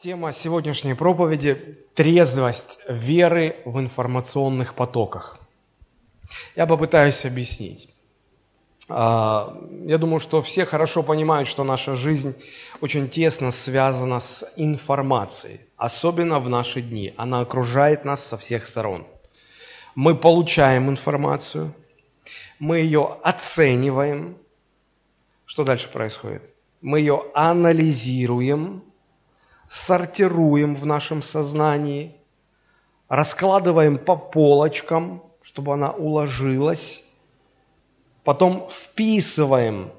Тема сегодняшней проповеди – трезвость веры в информационных потоках. Я попытаюсь объяснить. А, я думаю, что все хорошо понимают, что наша жизнь очень тесно связана с информацией, особенно в наши дни. Она окружает нас со всех сторон. Мы получаем информацию, мы ее оцениваем. Что дальше происходит? Мы ее анализируем – сортируем в нашем сознании, раскладываем по полочкам, чтобы она уложилась, потом вписываем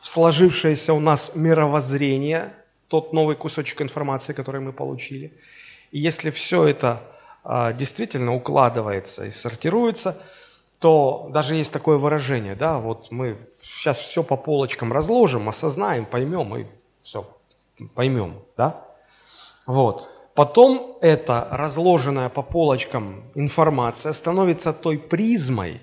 в сложившееся у нас мировоззрение, тот новый кусочек информации, который мы получили. И если все это а, действительно укладывается и сортируется, то даже есть такое выражение, да, вот мы сейчас все по полочкам разложим, осознаем, поймем и все, поймем, да. Вот. Потом эта разложенная по полочкам информация становится той призмой,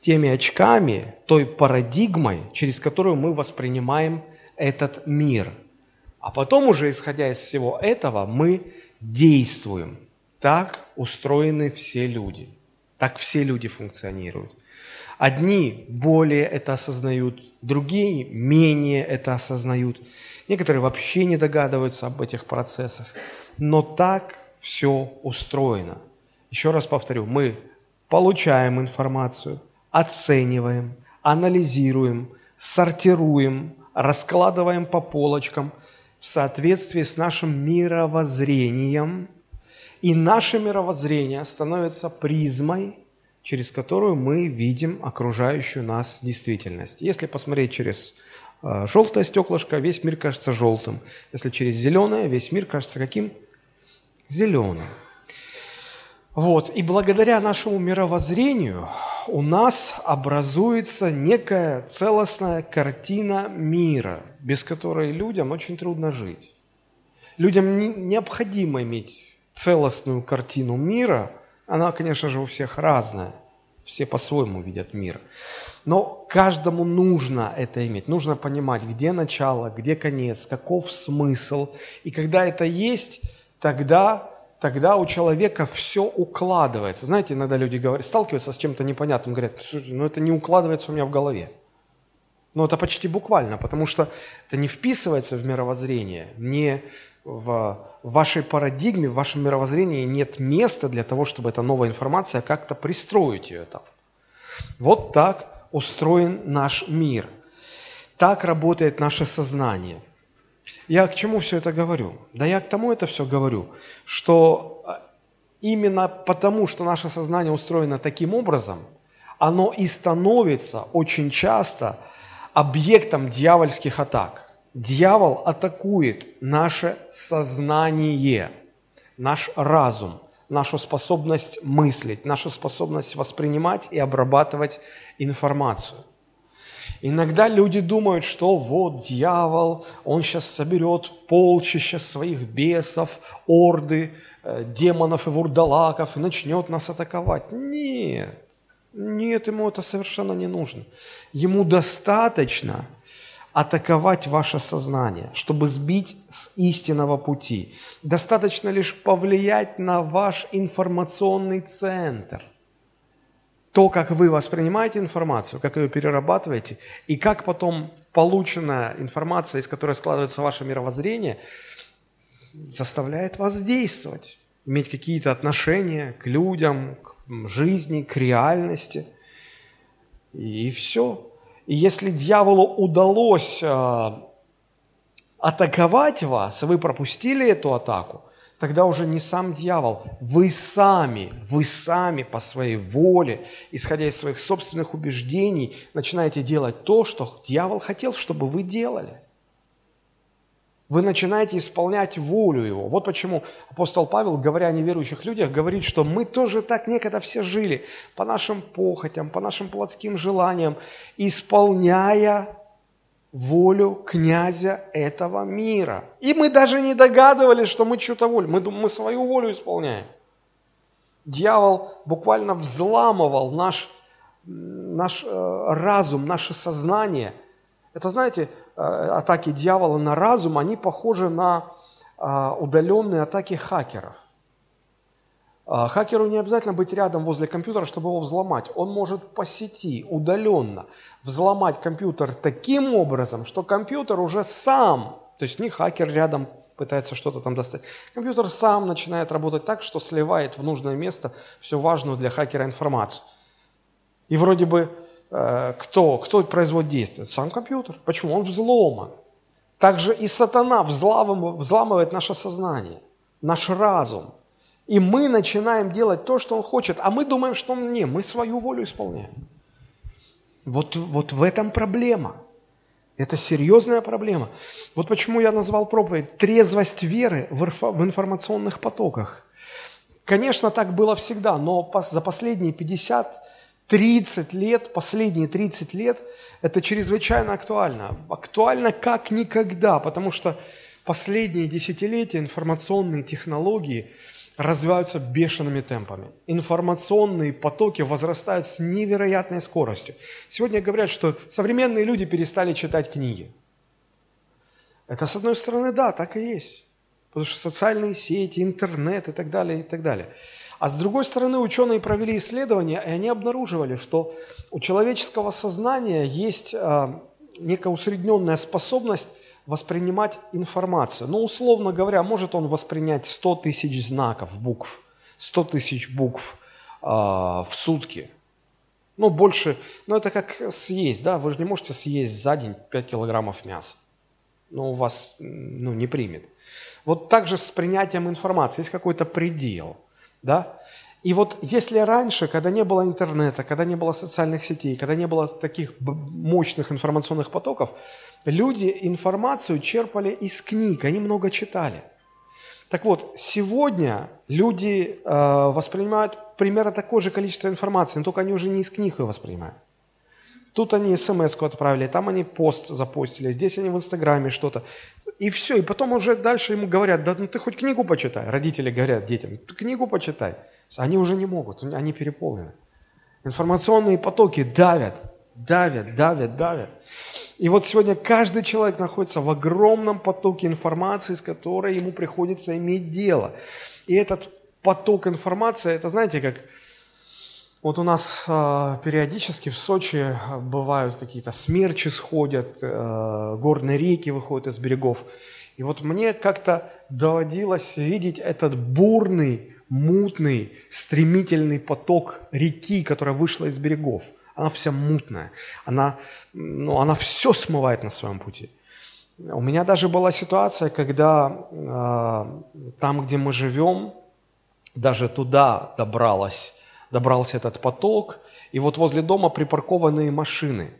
теми очками, той парадигмой, через которую мы воспринимаем этот мир. А потом уже, исходя из всего этого, мы действуем. Так устроены все люди. Так все люди функционируют. Одни более это осознают, другие менее это осознают. Некоторые вообще не догадываются об этих процессах. Но так все устроено. Еще раз повторю, мы получаем информацию, оцениваем, анализируем, сортируем, раскладываем по полочкам в соответствии с нашим мировоззрением. И наше мировоззрение становится призмой, через которую мы видим окружающую нас действительность. Если посмотреть через желтое стеклышко, весь мир кажется желтым. Если через зеленое, весь мир кажется каким? Зеленым. Вот. И благодаря нашему мировоззрению у нас образуется некая целостная картина мира, без которой людям очень трудно жить. Людям необходимо иметь целостную картину мира. Она, конечно же, у всех разная. Все по-своему видят мир. Но каждому нужно это иметь. Нужно понимать, где начало, где конец, каков смысл. И когда это есть, тогда, тогда у человека все укладывается. Знаете, иногда люди говорят, сталкиваются с чем-то непонятным, говорят, ну это не укладывается у меня в голове. Но это почти буквально, потому что это не вписывается в мировоззрение, не в вашей парадигме, в вашем мировоззрении нет места для того, чтобы эта новая информация как-то пристроить ее там. Вот так устроен наш мир. Так работает наше сознание. Я к чему все это говорю? Да я к тому это все говорю, что а, именно потому, что наше сознание устроено таким образом, оно и становится очень часто объектом дьявольских атак. Дьявол атакует наше сознание, наш разум – нашу способность мыслить, нашу способность воспринимать и обрабатывать информацию. Иногда люди думают, что вот дьявол, он сейчас соберет полчища своих бесов, орды, э, демонов и вурдалаков и начнет нас атаковать. Нет, нет, ему это совершенно не нужно. Ему достаточно – атаковать ваше сознание, чтобы сбить с истинного пути. Достаточно лишь повлиять на ваш информационный центр. То, как вы воспринимаете информацию, как ее перерабатываете, и как потом полученная информация, из которой складывается ваше мировоззрение, заставляет вас действовать, иметь какие-то отношения к людям, к жизни, к реальности. И все. И если дьяволу удалось э, атаковать вас, вы пропустили эту атаку, тогда уже не сам дьявол, вы сами, вы сами по своей воле, исходя из своих собственных убеждений, начинаете делать то, что дьявол хотел, чтобы вы делали – вы начинаете исполнять волю Его. Вот почему апостол Павел, говоря о неверующих людях, говорит, что мы тоже так некогда все жили, по нашим похотям, по нашим плотским желаниям, исполняя волю князя этого мира. И мы даже не догадывались, что мы чью-то волю, мы, мы свою волю исполняем. Дьявол буквально взламывал наш, наш э, разум, наше сознание. Это, знаете, атаки дьявола на разум, они похожи на а, удаленные атаки хакеров. А, хакеру не обязательно быть рядом возле компьютера, чтобы его взломать. Он может по сети, удаленно, взломать компьютер таким образом, что компьютер уже сам, то есть не хакер рядом пытается что-то там достать, компьютер сам начинает работать так, что сливает в нужное место всю важную для хакера информацию. И вроде бы э, кто, кто производит действие? Сам компьютер. Почему? Он взломан. Также и сатана взламывает наше сознание, наш разум. И мы начинаем делать то, что он хочет, а мы думаем, что он не, мы свою волю исполняем. Вот, вот в этом проблема. Это серьезная проблема. Вот почему я назвал проповедь «Трезвость веры в информационных потоках». Конечно, так было всегда, но за последние 50 30 лет, последние 30 лет, это чрезвычайно актуально. Актуально как никогда, потому что последние десятилетия информационные технологии – развиваются бешеными темпами. Информационные потоки возрастают с невероятной скоростью. Сегодня говорят, что современные люди перестали читать книги. Это, с одной стороны, да, так и есть. Потому что социальные сети, интернет и так далее, и так далее. А с другой стороны, ученые провели исследования, и они обнаруживали, что у человеческого сознания есть э, некая усредненная способность воспринимать информацию. Ну, условно говоря, может он воспринять 100 тысяч знаков, букв, 100 тысяч букв э, в сутки. Ну, больше, ну, это как съесть, да, вы же не можете съесть за день 5 килограммов мяса. Ну, у вас, ну, не примет. Вот так же с принятием информации есть какой-то предел, да. И вот если раньше, когда не было интернета, когда не было социальных сетей, когда не было таких мощных информационных потоков, Люди информацию черпали из книг, они много читали. Так вот, сегодня люди э, воспринимают примерно такое же количество информации, но только они уже не из книг ее воспринимают. Тут они смс отправили, там они пост запостили, здесь они в Инстаграме что-то. И все, и потом уже дальше ему говорят, да ну ты хоть книгу почитай. Родители говорят детям, ты книгу почитай. Они уже не могут, они переполнены. Информационные потоки давят, давят, давят, давят. И вот сегодня каждый человек находится в огромном потоке информации, с которой ему приходится иметь дело. И этот поток информации, это знаете, как вот у нас э, периодически в Сочи бывают какие-то смерчи сходят, э, горные реки выходят из берегов. И вот мне как-то доводилось видеть этот бурный, мутный, стремительный поток реки, которая вышла из берегов – она вся мутная, она, ну, она все смывает на своем пути. У меня даже была ситуация, когда э, там, где мы живем, даже туда добралась, добрался этот поток, и вот возле дома припаркованные машины.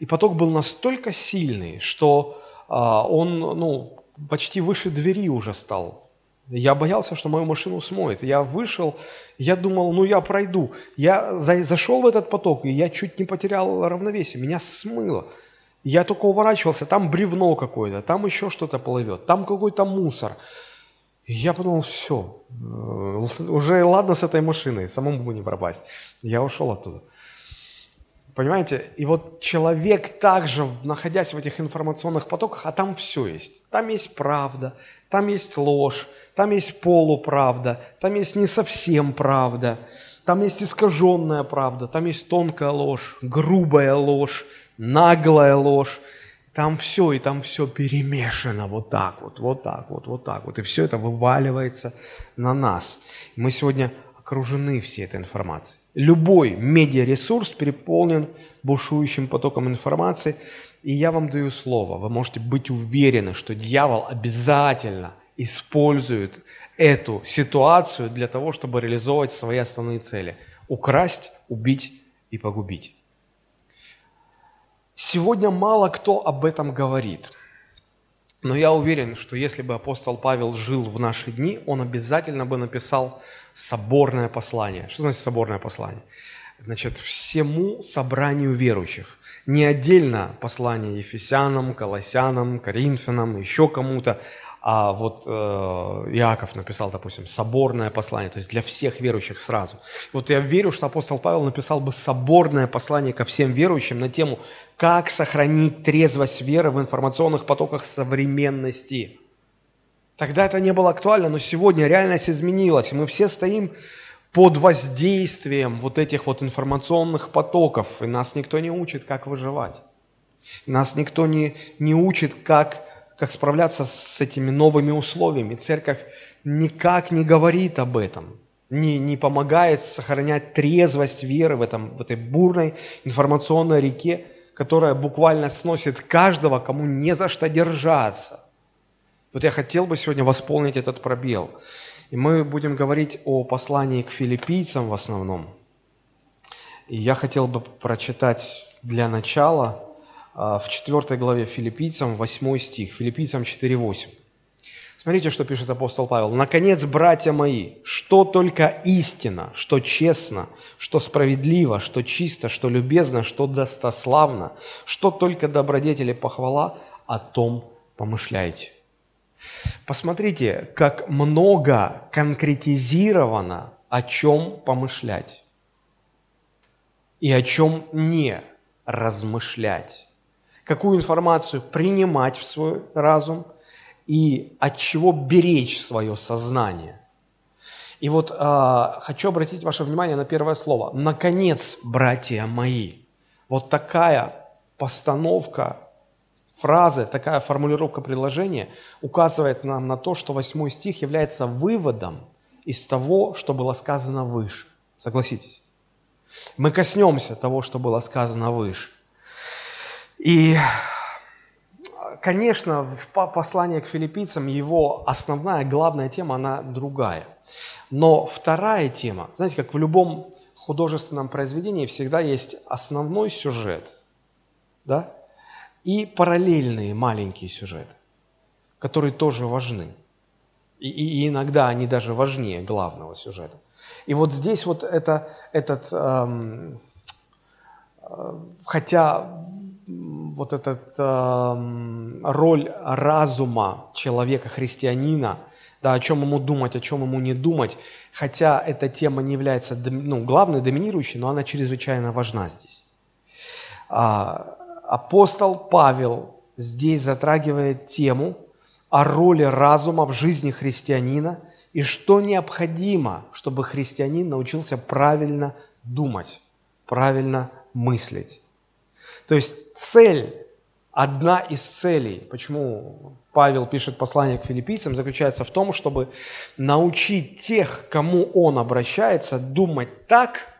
И поток был настолько сильный, что э, он ну, почти выше двери уже стал я боялся, что мою машину смоет. Я вышел, я думал, ну я пройду. Я за, зашел в этот поток, и я чуть не потерял равновесие. Меня смыло. Я только уворачивался, там бревно какое-то, там еще что-то плывет, там какой-то мусор. Я подумал, все, э, уже ладно с этой машиной, самому бы не пропасть. Я ушел оттуда. Понимаете? И вот человек также, находясь в этих информационных потоках, а там все есть. Там есть правда, там есть ложь, там есть полуправда, там есть не совсем правда, там есть искаженная правда, там есть тонкая ложь, грубая ложь, наглая ложь. Там все, и там все перемешано вот так вот, вот так вот, вот так вот. И все это вываливается на нас. Мы сегодня окружены всей этой информацией. Любой медиаресурс переполнен бушующим потоком информации. И я вам даю слово, вы можете быть уверены, что дьявол обязательно – используют эту ситуацию для того, чтобы реализовывать свои основные цели. Украсть, убить и погубить. Сегодня мало кто об этом говорит. Но я уверен, что если бы апостол Павел жил в наши дни, он обязательно бы написал соборное послание. Что значит соборное послание? Значит, всему собранию верующих. Не отдельно послание Ефесянам, Колоссянам, Коринфянам, еще кому-то, а вот э, Иаков написал, допустим, соборное послание, то есть для всех верующих сразу. Вот я верю, что апостол Павел написал бы соборное послание ко всем верующим на тему, как сохранить трезвость веры в информационных потоках современности. Тогда это не было актуально, но сегодня реальность изменилась, и мы все стоим под воздействием вот этих вот информационных потоков, и нас никто не учит, как выживать. Нас никто не, не учит, как, как справляться с этими новыми условиями. Церковь никак не говорит об этом, не, не помогает сохранять трезвость веры в, этом, в этой бурной информационной реке, которая буквально сносит каждого, кому не за что держаться. Вот я хотел бы сегодня восполнить этот пробел – и мы будем говорить о послании к филиппийцам в основном. И я хотел бы прочитать для начала в 4 главе филиппийцам 8 стих, филиппийцам 4.8. Смотрите, что пишет апостол Павел. «Наконец, братья мои, что только истина, что честно, что справедливо, что чисто, что любезно, что достославно, что только добродетели похвала, о том помышляйте». Посмотрите, как много конкретизировано, о чем помышлять и о чем не размышлять. Какую информацию принимать в свой разум и от чего беречь свое сознание. И вот э, хочу обратить ваше внимание на первое слово. Наконец, братья мои. Вот такая постановка фразы, такая формулировка предложения указывает нам на то, что восьмой стих является выводом из того, что было сказано выше. Согласитесь? Мы коснемся того, что было сказано выше. И, конечно, в послании к филиппийцам его основная, главная тема, она другая. Но вторая тема, знаете, как в любом художественном произведении всегда есть основной сюжет, да, и параллельные маленькие сюжеты, которые тоже важны. И, и иногда они даже важнее главного сюжета. И вот здесь вот это, этот, эм, э, хотя вот эта эм, роль разума человека, христианина, да, о чем ему думать, о чем ему не думать, хотя эта тема не является ну, главной, доминирующей, но она чрезвычайно важна здесь. А, апостол Павел здесь затрагивает тему о роли разума в жизни христианина и что необходимо, чтобы христианин научился правильно думать, правильно мыслить. То есть цель, одна из целей, почему Павел пишет послание к филиппийцам, заключается в том, чтобы научить тех, кому он обращается, думать так,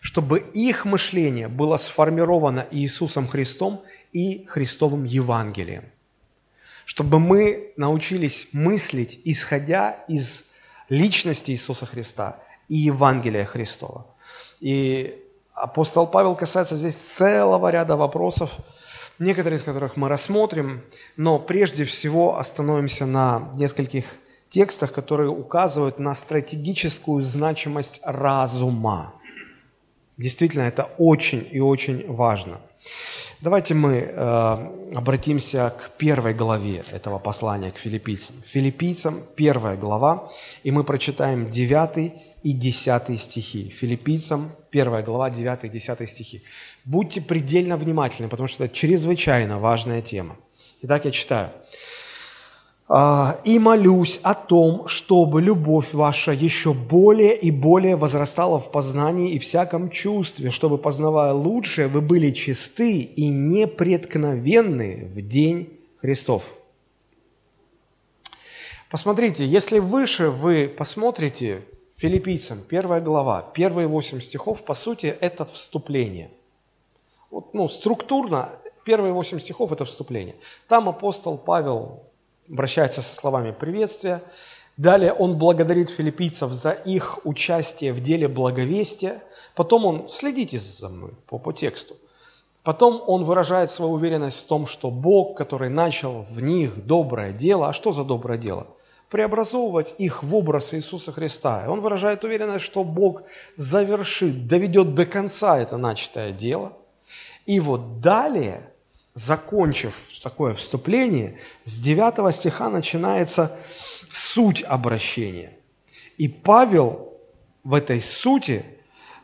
чтобы их мышление было сформировано Иисусом Христом и Христовым Евангелием. Чтобы мы научились мыслить, исходя из личности Иисуса Христа и Евангелия Христова. И апостол Павел касается здесь целого ряда вопросов, некоторые из которых мы рассмотрим, но прежде всего остановимся на нескольких текстах, которые указывают на стратегическую значимость разума. Действительно, это очень и очень важно. Давайте мы э, обратимся к первой главе этого послания к филиппийцам. Филиппийцам первая глава, и мы прочитаем 9 и 10 стихи. Филиппийцам первая глава, 9 и 10 стихи. Будьте предельно внимательны, потому что это чрезвычайно важная тема. Итак, я читаю. А, и молюсь о том, чтобы любовь ваша еще более и более возрастала в познании и всяком чувстве, чтобы, познавая лучшее, вы были чисты и непреткновенны в день Христов. Посмотрите, если выше вы посмотрите филиппийцам, первая глава, первые восемь стихов, по сути, это вступление. Вот, ну, структурно первые восемь стихов – это вступление. Там апостол Павел обращается со словами приветствия. Далее он благодарит филиппийцев за их участие в деле благовестия. Потом он, следите за мной по, по тексту, Потом он выражает свою уверенность в том, что Бог, который начал в них доброе дело, а что за доброе дело? Преобразовывать их в образ Иисуса Христа. И он выражает уверенность, что Бог завершит, доведет до конца это начатое дело. И вот далее закончив такое вступление, с 9 стиха начинается суть обращения. И Павел в этой сути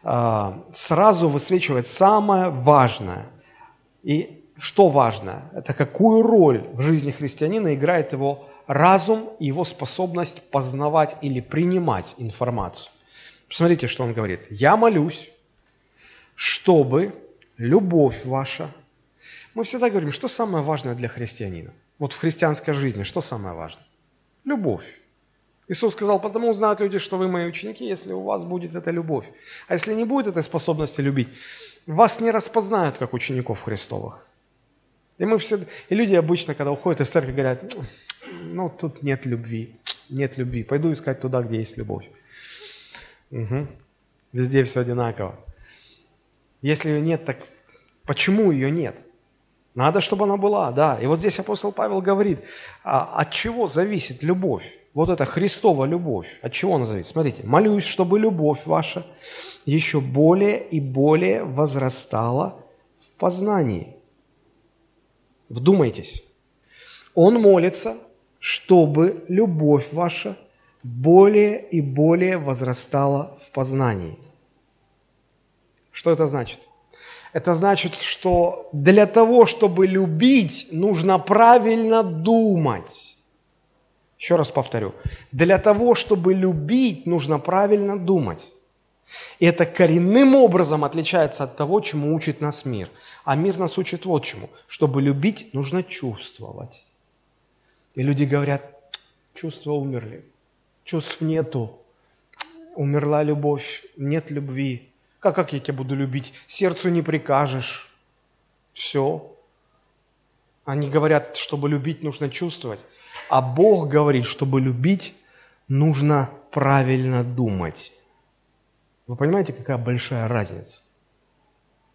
а, сразу высвечивает самое важное. И что важно? Это какую роль в жизни христианина играет его разум и его способность познавать или принимать информацию. Посмотрите, что он говорит. «Я молюсь, чтобы любовь ваша...» Мы всегда говорим, что самое важное для христианина? Вот в христианской жизни что самое важное? Любовь. Иисус сказал, потому узнают люди, что вы мои ученики, если у вас будет эта любовь. А если не будет этой способности любить, вас не распознают как учеников Христовых. И мы все, и люди обычно, когда уходят из церкви, говорят, ну, тут нет любви, нет любви, пойду искать туда, где есть любовь. Угу. Везде все одинаково. Если ее нет, так почему ее нет? Надо, чтобы она была, да. И вот здесь апостол Павел говорит, а от чего зависит любовь? Вот это Христова любовь. От чего она зависит? Смотрите, молюсь, чтобы любовь ваша еще более и более возрастала в познании. Вдумайтесь. Он молится, чтобы любовь ваша более и более возрастала в познании. Что это значит? Это значит, что для того, чтобы любить, нужно правильно думать. Еще раз повторю. Для того, чтобы любить, нужно правильно думать. И это коренным образом отличается от того, чему учит нас мир. А мир нас учит вот чему. Чтобы любить, нужно чувствовать. И люди говорят, чувства умерли, чувств нету, умерла любовь, нет любви. Как, как я тебя буду любить? Сердцу не прикажешь. Все. Они говорят, чтобы любить, нужно чувствовать. А Бог говорит, чтобы любить, нужно правильно думать. Вы понимаете, какая большая разница?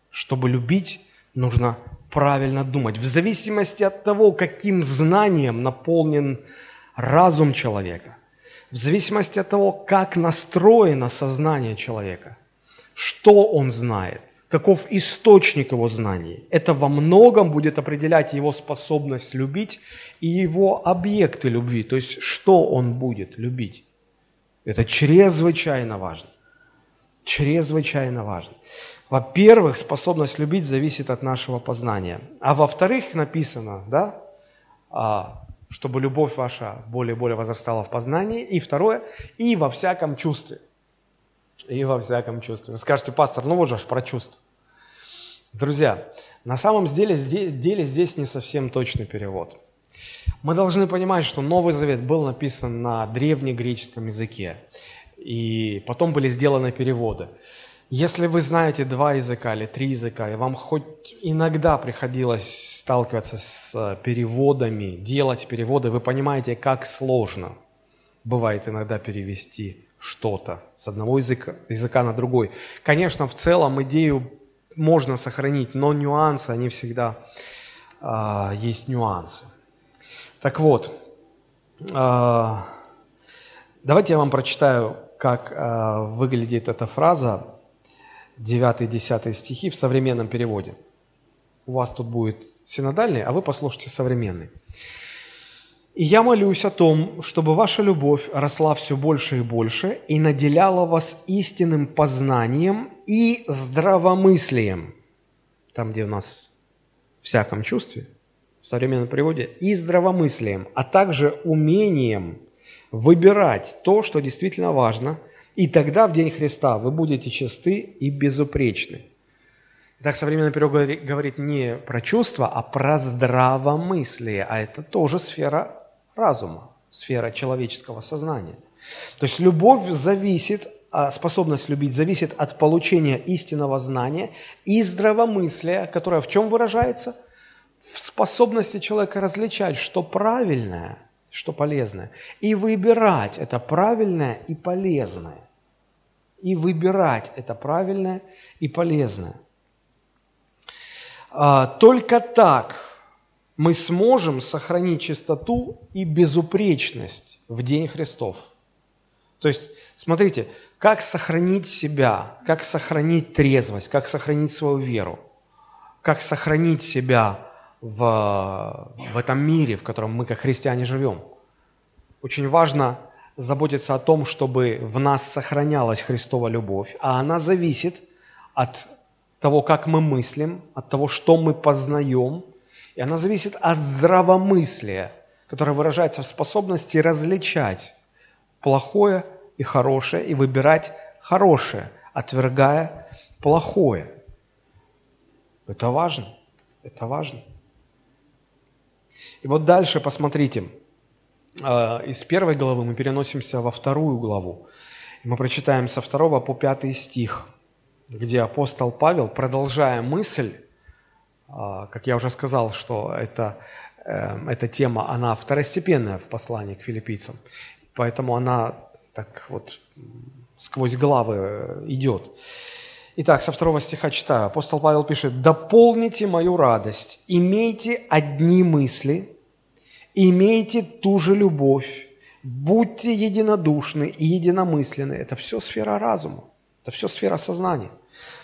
Чтобы любить, нужно правильно думать. В зависимости от того, каким знанием наполнен разум человека, в зависимости от того, как настроено сознание человека, что он знает, каков источник его знаний. Это во многом будет определять его способность любить и его объекты любви, то есть что он будет любить. Это чрезвычайно важно. Чрезвычайно важно. Во-первых, способность любить зависит от нашего познания. А во-вторых, написано, да, а, чтобы любовь ваша более и более возрастала в познании. И второе, и во всяком чувстве. И во всяком чувстве. Вы скажете, пастор, ну вот же про чувство. Друзья, на самом деле деле здесь не совсем точный перевод. Мы должны понимать, что Новый Завет был написан на древнегреческом языке, и потом были сделаны переводы. Если вы знаете два языка или три языка, и вам хоть иногда приходилось сталкиваться с э, переводами, делать переводы, вы понимаете, как сложно бывает иногда перевести что-то с одного языка, языка на другой. Конечно, в целом идею можно сохранить, но нюансы, они всегда э, есть нюансы. Так вот, э, давайте я вам прочитаю, как э, выглядит эта фраза 9-10 стихи в современном переводе. У вас тут будет синодальный, а вы послушайте современный. «И я молюсь о том, чтобы ваша любовь росла все больше и больше и наделяла вас истинным познанием и здравомыслием». Там, где у нас всяком чувстве, в современном переводе, и здравомыслием, а также умением выбирать то, что действительно важно – и тогда в день Христа вы будете чисты и безупречны. Так современный перевод говорит не про чувства, а про здравомыслие. А это тоже сфера разума, сфера человеческого сознания. То есть любовь зависит, а способность любить зависит от получения истинного знания и здравомыслия, которое в чем выражается? В способности человека различать, что правильное – что полезное. И выбирать это правильное и полезное. И выбирать это правильное и полезное. А, только так мы сможем сохранить чистоту и безупречность в День Христов. То есть, смотрите, как сохранить себя, как сохранить трезвость, как сохранить свою веру, как сохранить себя в, в этом мире, в котором мы как христиане живем. Очень важно заботиться о том, чтобы в нас сохранялась Христова любовь, а она зависит от того, как мы мыслим, от того, что мы познаем, и она зависит от здравомыслия, которая выражается в способности различать плохое и хорошее и выбирать хорошее, отвергая плохое. Это важно. Это важно. И вот дальше посмотрите. А, из первой главы мы переносимся во вторую главу. Мы прочитаем со второго по пятый стих, где апостол Павел, продолжая мысль, а, как я уже сказал, что это, эм, эта тема, она второстепенная в послании к филиппийцам, поэтому она так вот сквозь главы э, идет. Итак, со второго стиха читаю. Апостол Павел пишет, «Дополните мою радость, имейте одни мысли, имейте ту же любовь, будьте единодушны и единомысленны». Это все сфера разума, это все сфера сознания.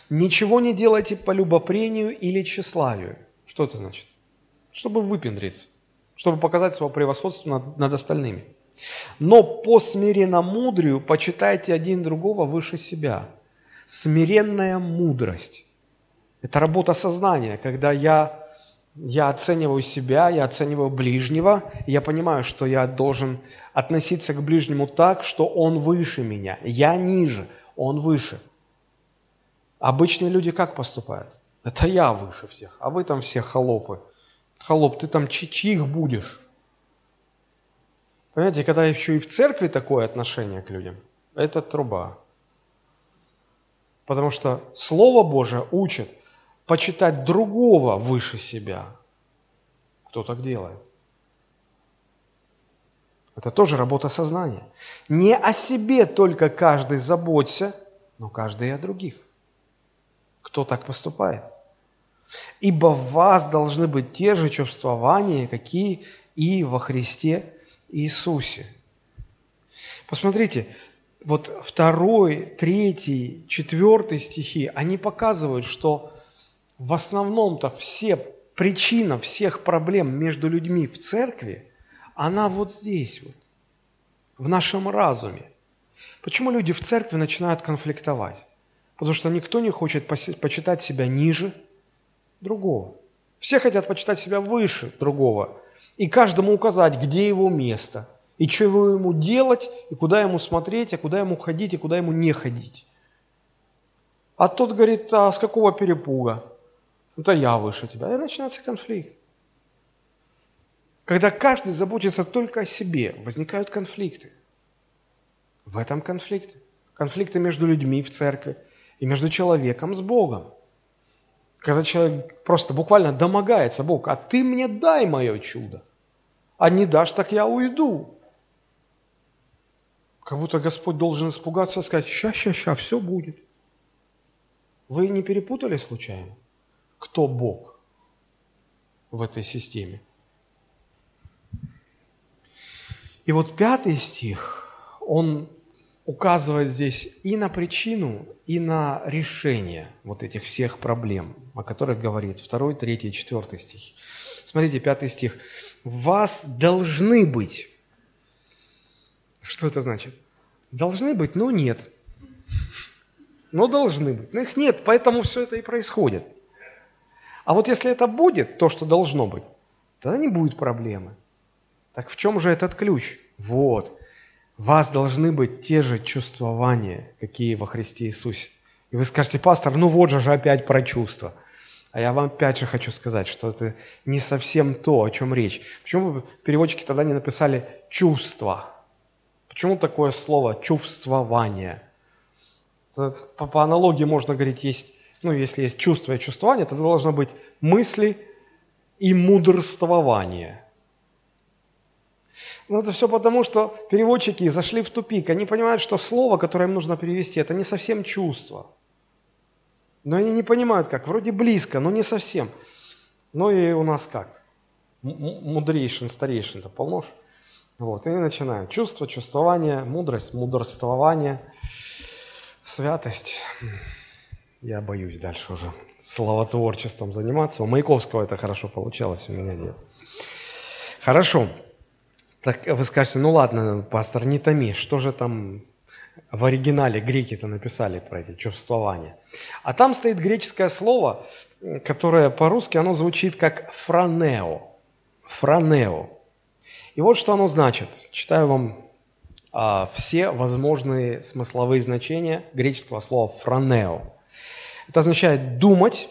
«Ничего не делайте по любопрению или тщеславию». Что это значит? Чтобы выпендриться, чтобы показать свое превосходство над, над остальными. «Но по смиренномудрию почитайте один другого выше себя» смиренная мудрость. Это работа сознания, когда я, я оцениваю себя, я оцениваю ближнего, и я понимаю, что я должен относиться к ближнему так, что он выше меня. Я ниже, он выше. Обычные люди как поступают? Это я выше всех, а вы там все холопы. Холоп, ты там чьих будешь? Понимаете, когда еще и в церкви такое отношение к людям, это труба. Потому что Слово Божие учит почитать другого выше себя. Кто так делает? Это тоже работа сознания. Не о себе только каждый заботься, но каждый и о других. Кто так поступает? Ибо в вас должны быть те же чувствования, какие и во Христе Иисусе. Посмотрите, вот второй, третий, четвертый стихи, они показывают, что в основном-то все причина всех проблем между людьми в церкви, она вот здесь вот, в нашем разуме. Почему люди в церкви начинают конфликтовать? Потому что никто не хочет почитать себя ниже другого. Все хотят почитать себя выше другого. И каждому указать, где его место – и что ему делать, и куда ему смотреть, а куда ему ходить, и куда ему не ходить. А тот говорит, а с какого перепуга? Это я выше тебя. И начинается конфликт. Когда каждый заботится только о себе, возникают конфликты. В этом конфликты. Конфликты между людьми в церкви и между человеком с Богом. Когда человек просто буквально домогается Бог, а ты мне дай мое чудо. А не дашь, так я уйду. Как будто Господь должен испугаться и сказать, ща, ща, ща, все будет. Вы не перепутали случайно? Кто Бог в этой системе? И вот пятый стих, он указывает здесь и на причину, и на решение вот этих всех проблем, о которых говорит второй, третий, четвертый стих. Смотрите, пятый стих. «В вас должны быть что это значит? Должны быть, но нет. Но должны быть. Но их нет, поэтому все это и происходит. А вот если это будет, то, что должно быть, тогда не будет проблемы. Так в чем же этот ключ? Вот. вас должны быть те же чувствования, какие во Христе Иисусе. И вы скажете, пастор, ну вот же же опять про чувства. А я вам опять же хочу сказать, что это не совсем то, о чем речь. Почему переводчики тогда не написали «чувства»? Почему такое слово «чувствование»? По, по аналогии можно говорить, есть, ну, если есть чувство и чувствование, то должно быть мысли и мудрствование. Но это все потому, что переводчики зашли в тупик. Они понимают, что слово, которое им нужно перевести, это не совсем чувство. Но они не понимают, как. Вроде близко, но не совсем. Ну и у нас как? Мудрейшин, старейшин-то полно вот, и начинаем. Чувство, чувствование, мудрость, мудрствование, святость. Я боюсь дальше уже словотворчеством заниматься. У Маяковского это хорошо получалось, у меня нет. Хорошо. Так вы скажете, ну ладно, пастор, не томи, что же там в оригинале греки-то написали про эти чувствования? А там стоит греческое слово, которое по-русски оно звучит как франео. Франео. И вот что оно значит. Читаю вам а, все возможные смысловые значения греческого слова «фронео». Это означает думать,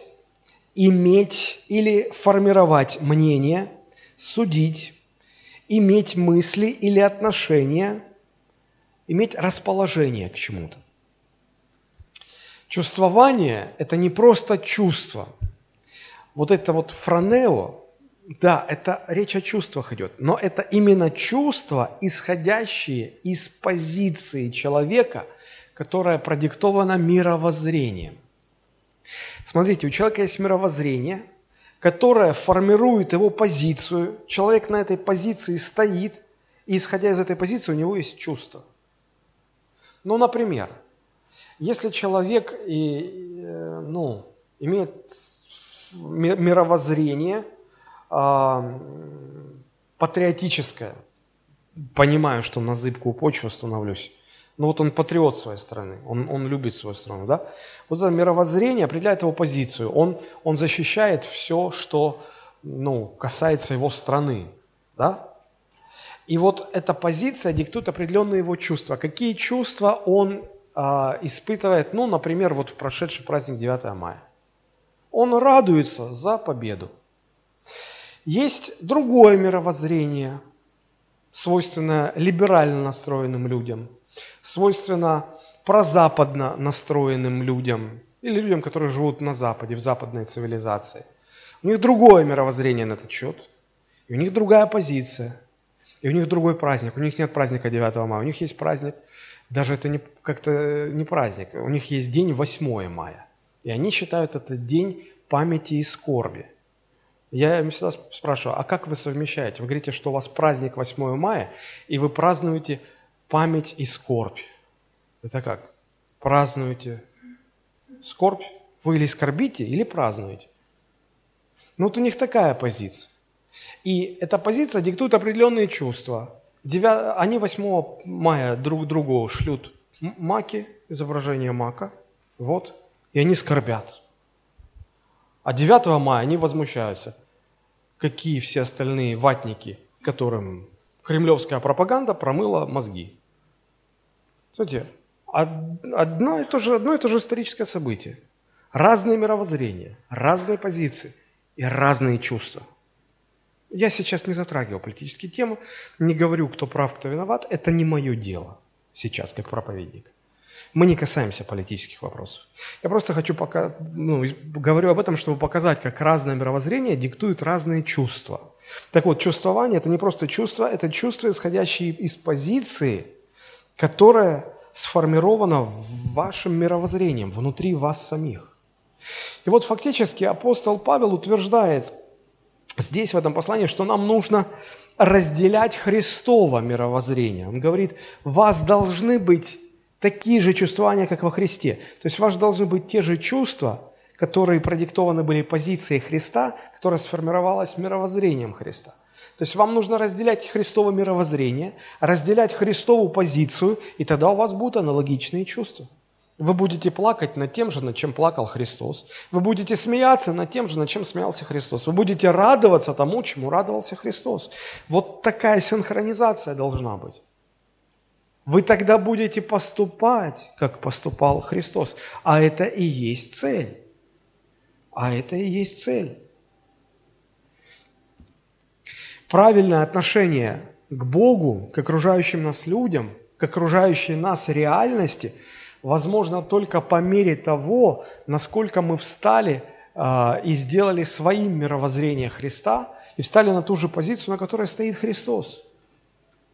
иметь или формировать мнение, судить, иметь мысли или отношения, иметь расположение к чему-то. Чувствование – это не просто чувство. Вот это вот фронео, да, это речь о чувствах идет, но это именно чувства, исходящие из позиции человека, которая продиктована мировоззрением. Смотрите, у человека есть мировоззрение, которое формирует его позицию. Человек на этой позиции стоит, и исходя из этой позиции у него есть чувство. Ну, например, если человек и, э, ну, имеет мировоззрение патриотическое, понимаю, что на зыбкую почву становлюсь, но вот он патриот своей страны, он, он любит свою страну, да? Вот это мировоззрение определяет его позицию. Он, он защищает все, что ну, касается его страны, да? И вот эта позиция диктует определенные его чувства. Какие чувства он а, испытывает, ну, например, вот в прошедший праздник 9 мая. Он радуется за победу. Есть другое мировоззрение, свойственное либерально настроенным людям, свойственно прозападно настроенным людям или людям, которые живут на Западе, в западной цивилизации. У них другое мировоззрение на этот счет, и у них другая позиция, и у них другой праздник. У них нет праздника 9 мая, у них есть праздник даже это не, как-то не праздник. У них есть день 8 мая. И они считают этот день памяти и скорби. Я всегда спрашиваю, а как вы совмещаете? Вы говорите, что у вас праздник 8 мая, и вы празднуете память и скорбь. Это как? Празднуете скорбь? Вы или скорбите, или празднуете. Ну вот у них такая позиция. И эта позиция диктует определенные чувства. Они 8 мая друг другу шлют маки, изображение мака, вот, и они скорбят. А 9 мая они возмущаются. Какие все остальные ватники, которым кремлевская пропаганда промыла мозги. Смотрите, одно и то же, одно и то же историческое событие. Разные мировоззрения, разные позиции и разные чувства – я сейчас не затрагиваю политические темы, не говорю, кто прав, кто виноват. Это не мое дело сейчас, как проповедник. Мы не касаемся политических вопросов. Я просто хочу пока, ну, говорю об этом, чтобы показать, как разное мировоззрение диктует разные чувства. Так вот, чувствование – это не просто чувство, это чувство, исходящее из позиции, которая сформирована вашим мировоззрением, внутри вас самих. И вот фактически апостол Павел утверждает – здесь, в этом послании, что нам нужно разделять Христово мировоззрение. Он говорит, вас должны быть такие же чувствования, как во Христе. То есть у вас должны быть те же чувства, которые продиктованы были позицией Христа, которая сформировалась мировоззрением Христа. То есть вам нужно разделять Христово мировоззрение, разделять Христову позицию, и тогда у вас будут аналогичные чувства. Вы будете плакать над тем же, над чем плакал Христос. Вы будете смеяться над тем же, над чем смеялся Христос. Вы будете радоваться тому, чему радовался Христос. Вот такая синхронизация должна быть. Вы тогда будете поступать, как поступал Христос. А это и есть цель. А это и есть цель. Правильное отношение к Богу, к окружающим нас людям, к окружающей нас реальности – возможно только по мере того, насколько мы встали э, и сделали своим мировоззрение Христа и встали на ту же позицию, на которой стоит Христос.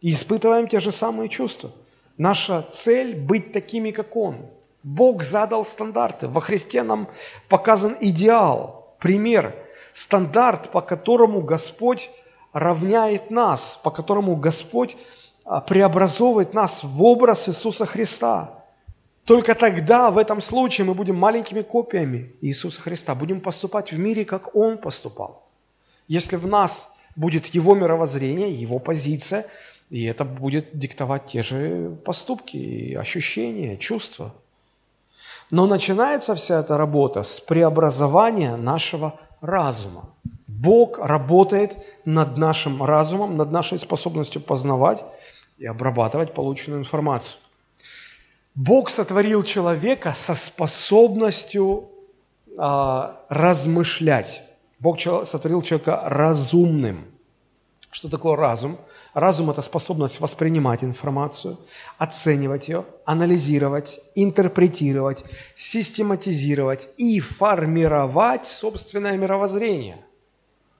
И испытываем те же самые чувства. Наша цель – быть такими, как Он. Бог задал стандарты. Во Христе нам показан идеал, пример, стандарт, по которому Господь равняет нас, по которому Господь а, преобразовывает нас в образ Иисуса Христа. Только тогда, в этом случае, мы будем маленькими копиями Иисуса Христа, будем поступать в мире, как Он поступал. Если в нас будет Его мировоззрение, Его позиция, и это будет диктовать те же поступки, ощущения, чувства. Но начинается вся эта работа с преобразования нашего разума. Бог работает над нашим разумом, над нашей способностью познавать и обрабатывать полученную информацию. Бог сотворил человека со способностью а, размышлять. Бог сотворил человека разумным. Что такое разум? Разум – это способность воспринимать информацию, оценивать ее, анализировать, интерпретировать, систематизировать и формировать собственное мировоззрение.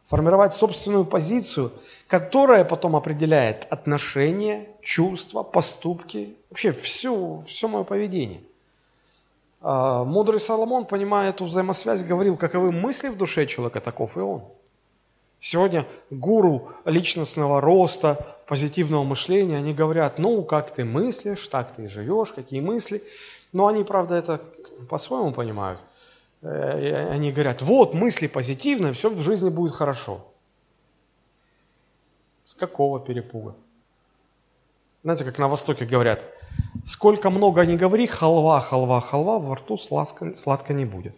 Формировать собственную позицию, которая потом определяет отношения, чувства, поступки, вообще все, все мое поведение. А, мудрый Соломон, понимая эту взаимосвязь, говорил, каковы мысли в душе человека, таков и он – Сегодня гуру личностного роста, позитивного мышления, они говорят, ну, как ты мыслишь, так ты и живешь, какие мысли. Но они, правда, это по-своему понимают. Э, они говорят, вот, мысли позитивные, все в жизни будет хорошо. С какого перепуга? Знаете, как на Востоке говорят, сколько много не говори, халва, халва, халва, во рту сладко, сладко не будет.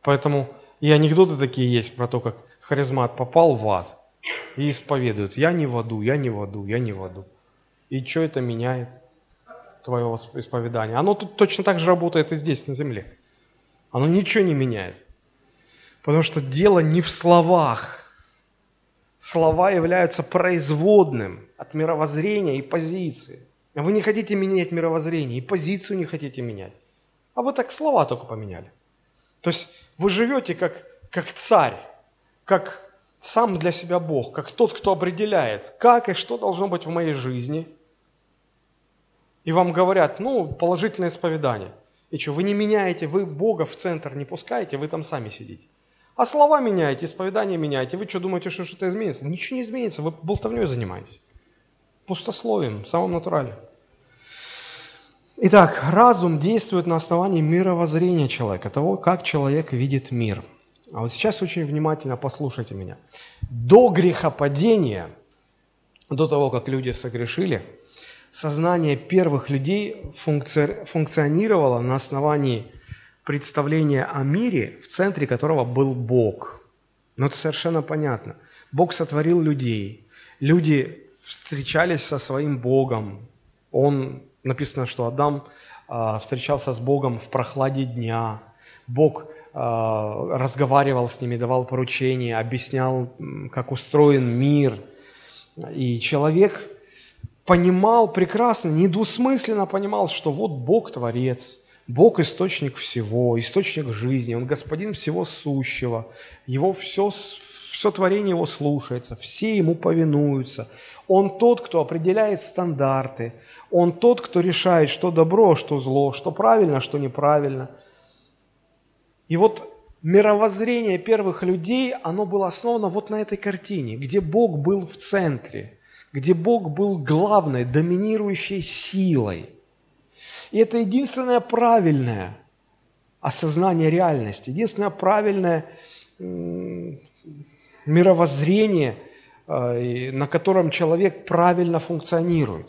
Поэтому и анекдоты такие есть про то, как харизмат попал в ад и исповедует, я не в аду, я не в аду, я не в аду. И что это меняет, твое исповедание? Оно тут точно так же работает и здесь, на земле. Оно ничего не меняет. Потому что дело не в словах. Слова являются производным от мировоззрения и позиции. Вы не хотите менять мировоззрение и позицию не хотите менять. А вы так слова только поменяли. То есть вы живете как, как царь, как сам для себя Бог, как тот, кто определяет, как и что должно быть в моей жизни. И вам говорят, ну, положительное исповедание. И что, вы не меняете, вы Бога в центр не пускаете, вы там сами сидите. А слова меняете, исповедание меняете. Вы что, думаете, что что-то изменится? Ничего не изменится, вы болтовней занимаетесь. Пустословием, самым натуральным. Итак, разум действует на основании мировоззрения человека, того, как человек видит мир – а вот сейчас очень внимательно послушайте меня. До грехопадения, до того, как люди согрешили, сознание первых людей функци... функционировало на основании представления о мире, в центре которого был Бог. Но это совершенно понятно. Бог сотворил людей. Люди встречались со своим Богом. Он, написано, что Адам а, встречался с Богом в прохладе дня. Бог разговаривал с ними, давал поручения, объяснял, как устроен мир. И человек понимал прекрасно, недвусмысленно понимал, что вот Бог Творец, Бог источник всего, источник жизни, Он господин всего сущего, Его все, все творение Его слушается, все Ему повинуются. Он тот, кто определяет стандарты, Он тот, кто решает, что добро, что зло, что правильно, что неправильно – и вот мировоззрение первых людей, оно было основано вот на этой картине, где Бог был в центре, где Бог был главной, доминирующей силой. И это единственное правильное осознание реальности, единственное правильное мировоззрение, э, на котором человек правильно функционирует.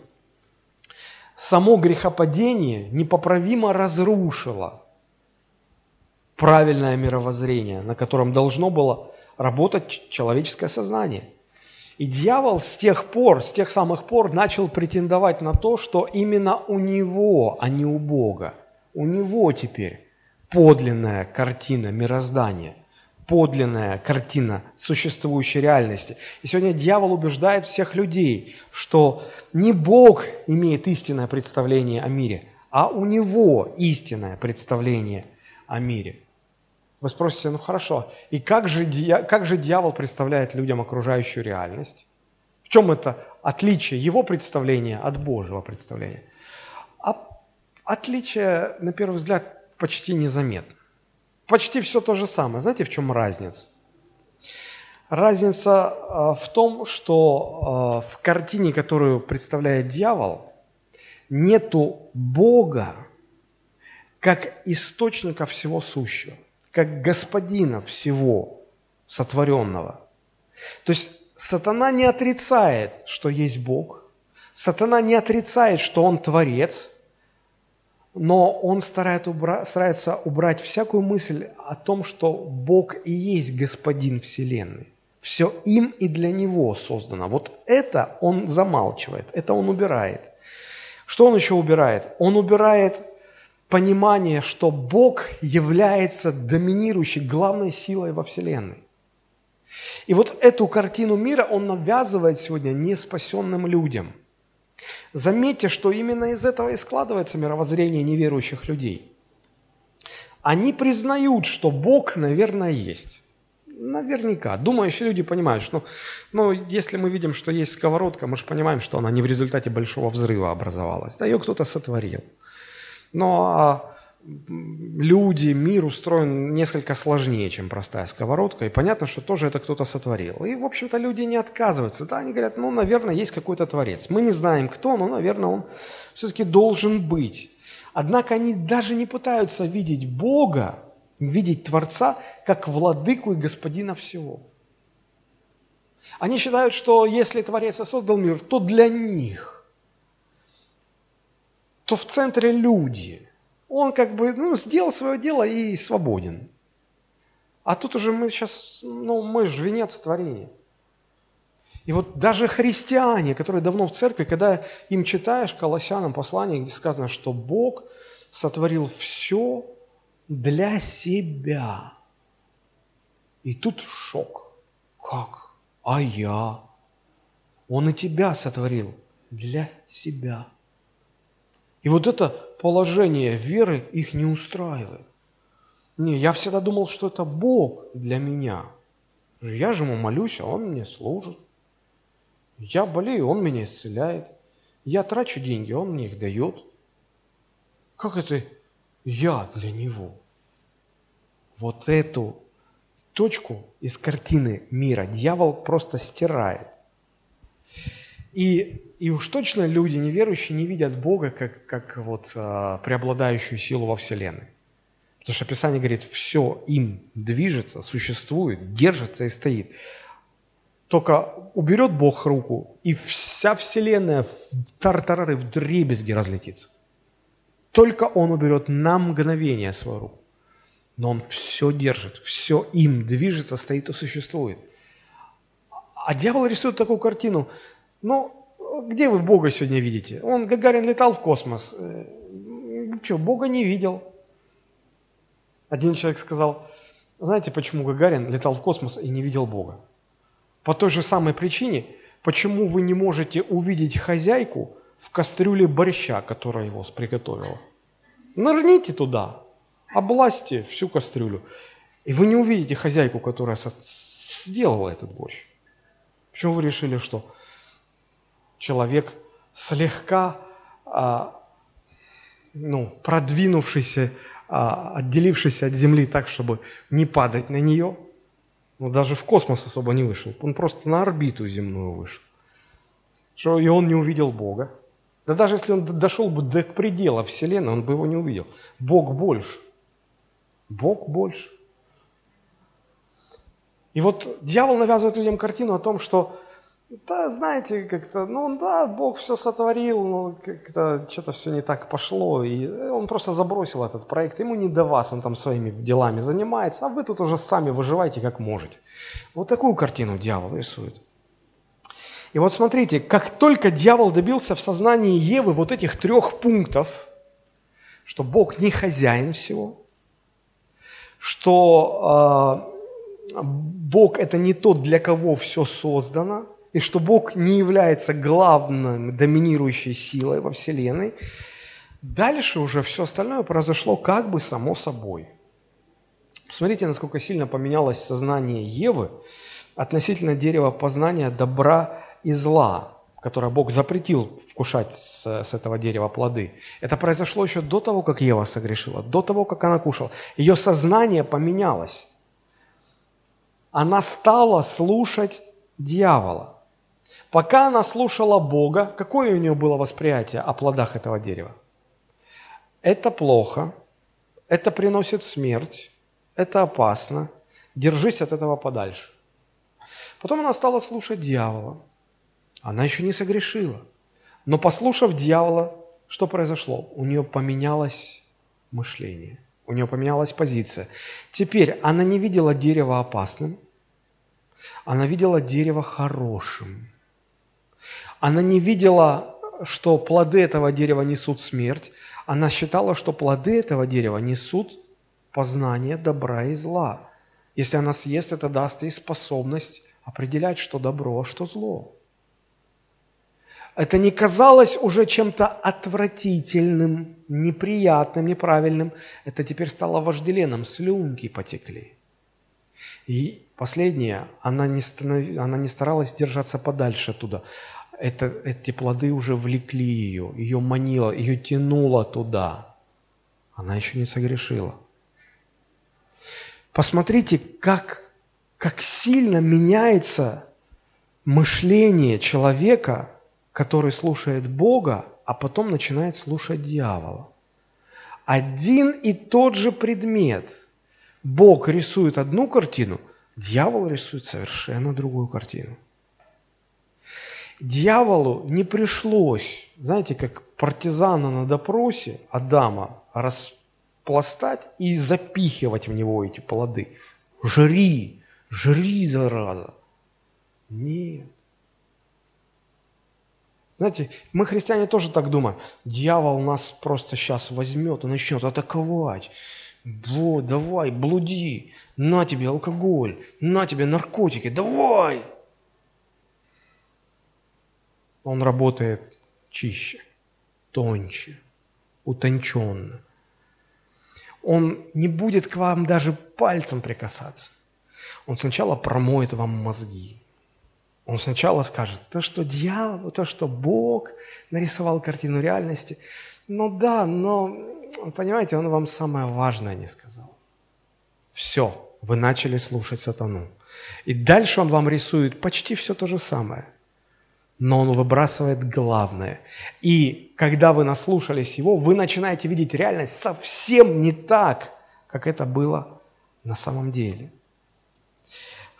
Само грехопадение непоправимо разрушило правильное мировоззрение, на котором должно было работать человеческое сознание. И дьявол с тех пор, с тех самых пор начал претендовать на то, что именно у него, а не у Бога, у него теперь подлинная картина мироздания, подлинная картина существующей реальности. И сегодня дьявол убеждает всех людей, что не Бог имеет истинное представление о мире, а у него истинное представление о мире. Вы спросите, ну хорошо, и как же, как же дьявол представляет людям окружающую реальность? В чем это отличие его представления от Божьего представления? А отличие, на первый взгляд, почти незаметно. Почти все то же самое. Знаете, в чем разница? Разница а, в том, что а, в картине, которую представляет дьявол, нету Бога как источника всего сущего как господина всего сотворенного. То есть сатана не отрицает, что есть Бог, сатана не отрицает, что он творец, но он старается убрать всякую мысль о том, что Бог и есть Господин Вселенной. Все им и для Него создано. Вот это он замалчивает, это он убирает. Что он еще убирает? Он убирает понимание, что Бог является доминирующей, главной силой во Вселенной. И вот эту картину мира он навязывает сегодня неспасенным людям – Заметьте, что именно из этого и складывается мировоззрение неверующих людей. Они признают, что Бог, наверное, есть. Наверняка. Думающие люди понимают, что ну, если мы видим, что есть сковородка, мы же понимаем, что она не в результате большого взрыва образовалась. Да ее кто-то сотворил. Но а люди, мир устроен несколько сложнее, чем простая сковородка, и понятно, что тоже это кто-то сотворил. И, в общем-то, люди не отказываются, да, они говорят, ну, наверное, есть какой-то творец. Мы не знаем, кто, но, наверное, он все-таки должен быть. Однако они даже не пытаются видеть Бога, видеть Творца, как владыку и господина всего. Они считают, что если Творец создал мир, то для них, то в центре люди – он как бы ну, сделал свое дело и свободен. А тут уже мы сейчас, ну, мы же венец творения. И вот даже христиане, которые давно в церкви, когда им читаешь Колоссянам послание, где сказано, что Бог сотворил все для себя. И тут шок. Как? А я? Он и тебя сотворил для себя. И вот это положение веры их не устраивает. Не, я всегда думал, что это Бог для меня. Я же ему молюсь, а он мне служит. Я болею, он меня исцеляет. Я трачу деньги, он мне их дает. Как это я для него? Вот эту точку из картины мира дьявол просто стирает. И и уж точно люди неверующие не видят Бога как, как вот, а, преобладающую силу во Вселенной. Потому что Писание говорит, все им движется, существует, держится и стоит. Только уберет Бог руку, и вся Вселенная в тартарары, в дребезги разлетится. Только Он уберет на мгновение свою руку. Но Он все держит, все им движется, стоит и существует. А дьявол рисует такую картину. Ну, где вы Бога сегодня видите? Он, Гагарин, летал в космос. Э, что, Бога не видел. Один человек сказал, знаете, почему Гагарин летал в космос и не видел Бога? По той же самой причине, почему вы не можете увидеть хозяйку в кастрюле борща, которая его приготовила. Нырните туда, обласьте всю кастрюлю, и вы не увидите хозяйку, которая сделала этот борщ. Почему вы решили, что человек слегка а, ну, продвинувшийся, а, отделившийся от Земли так, чтобы не падать на нее, ну, даже в космос особо не вышел, он просто на орбиту земную вышел. Что, и он не увидел Бога. Да даже если он дошел бы до предела Вселенной, он бы его не увидел. Бог больше. Бог больше. И вот дьявол навязывает людям картину о том, что да, знаете, как-то, ну да, Бог все сотворил, но как-то что-то все не так пошло, и он просто забросил этот проект, ему не до вас, он там своими делами занимается, а вы тут уже сами выживайте как можете. Вот такую картину дьявол рисует. И вот смотрите, как только дьявол добился в сознании Евы вот этих трех пунктов, что Бог не хозяин всего, что э, Бог это не тот, для кого все создано – и что Бог не является главной доминирующей силой во Вселенной, дальше уже все остальное произошло как бы само собой. Посмотрите, насколько сильно поменялось сознание Евы относительно дерева познания добра и зла, которое Бог запретил вкушать с, с этого дерева плоды. Это произошло еще до того, как Ева согрешила, до того, как она кушала. Ее сознание поменялось. Она стала слушать дьявола. Пока она слушала Бога, какое у нее было восприятие о плодах этого дерева? Это плохо, это приносит смерть, это опасно, держись от этого подальше. Потом она стала слушать дьявола. Она еще не согрешила. Но послушав дьявола, что произошло? У нее поменялось мышление, у нее поменялась позиция. Теперь она не видела дерево опасным, она видела дерево хорошим. Она не видела, что плоды этого дерева несут смерть. Она считала, что плоды этого дерева несут познание добра и зла. Если она съест, это даст ей способность определять, что добро, а что зло. Это не казалось уже чем-то отвратительным, неприятным, неправильным. Это теперь стало вожделенным, слюнки потекли. И последнее, она не, станов... она не старалась держаться подальше туда. Это, эти плоды уже влекли ее, ее манило, ее тянуло туда. Она еще не согрешила. Посмотрите, как, как сильно меняется мышление человека, который слушает Бога, а потом начинает слушать дьявола. Один и тот же предмет. Бог рисует одну картину, дьявол рисует совершенно другую картину. Дьяволу не пришлось, знаете, как партизана на допросе Адама распластать и запихивать в него эти плоды. Жри, жри, зараза. Нет. Знаете, мы, христиане, тоже так думаем. Дьявол нас просто сейчас возьмет и начнет атаковать. Вот, давай, блуди, на тебе алкоголь, на тебе наркотики, давай. Он работает чище, тоньше, утонченно. Он не будет к вам даже пальцем прикасаться. Он сначала промоет вам мозги, он сначала скажет, то, что дьявол, то, что Бог нарисовал картину реальности. Ну да, но, понимаете, он вам самое важное не сказал. Все, вы начали слушать сатану. И дальше он вам рисует почти все то же самое. Но он выбрасывает главное. И когда вы наслушались его, вы начинаете видеть реальность совсем не так, как это было на самом деле –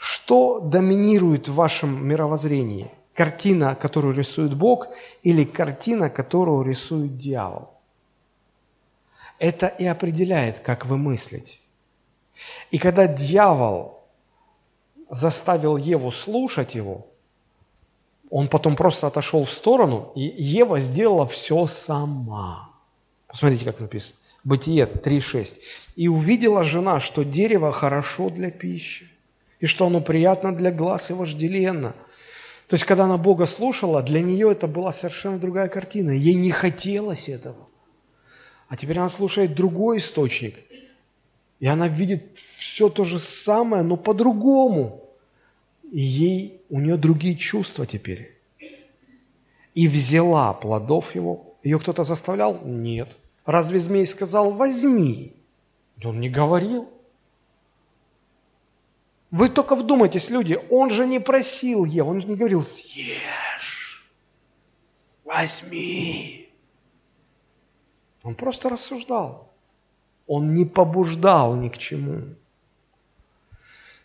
что доминирует в вашем мировоззрении? Картина, которую рисует Бог, или картина, которую рисует дьявол? Это и определяет, как вы мыслите. И когда дьявол заставил Еву слушать его, он потом просто отошел в сторону, и Ева сделала все сама. Посмотрите, как написано. Бытие 3.6. «И увидела жена, что дерево хорошо для пищи, и что оно приятно для глаз и вожделенно. То есть, когда она Бога слушала, для нее это была совершенно другая картина. Ей не хотелось этого. А теперь она слушает другой источник. И она видит все то же самое, но по-другому. И ей, у нее другие чувства теперь. И взяла плодов его. Ее кто-то заставлял? Нет. Разве змей сказал, возьми? Он не говорил. Вы только вдумайтесь, люди, он же не просил Еву, он же не говорил, съешь, возьми. Он просто рассуждал. Он не побуждал ни к чему.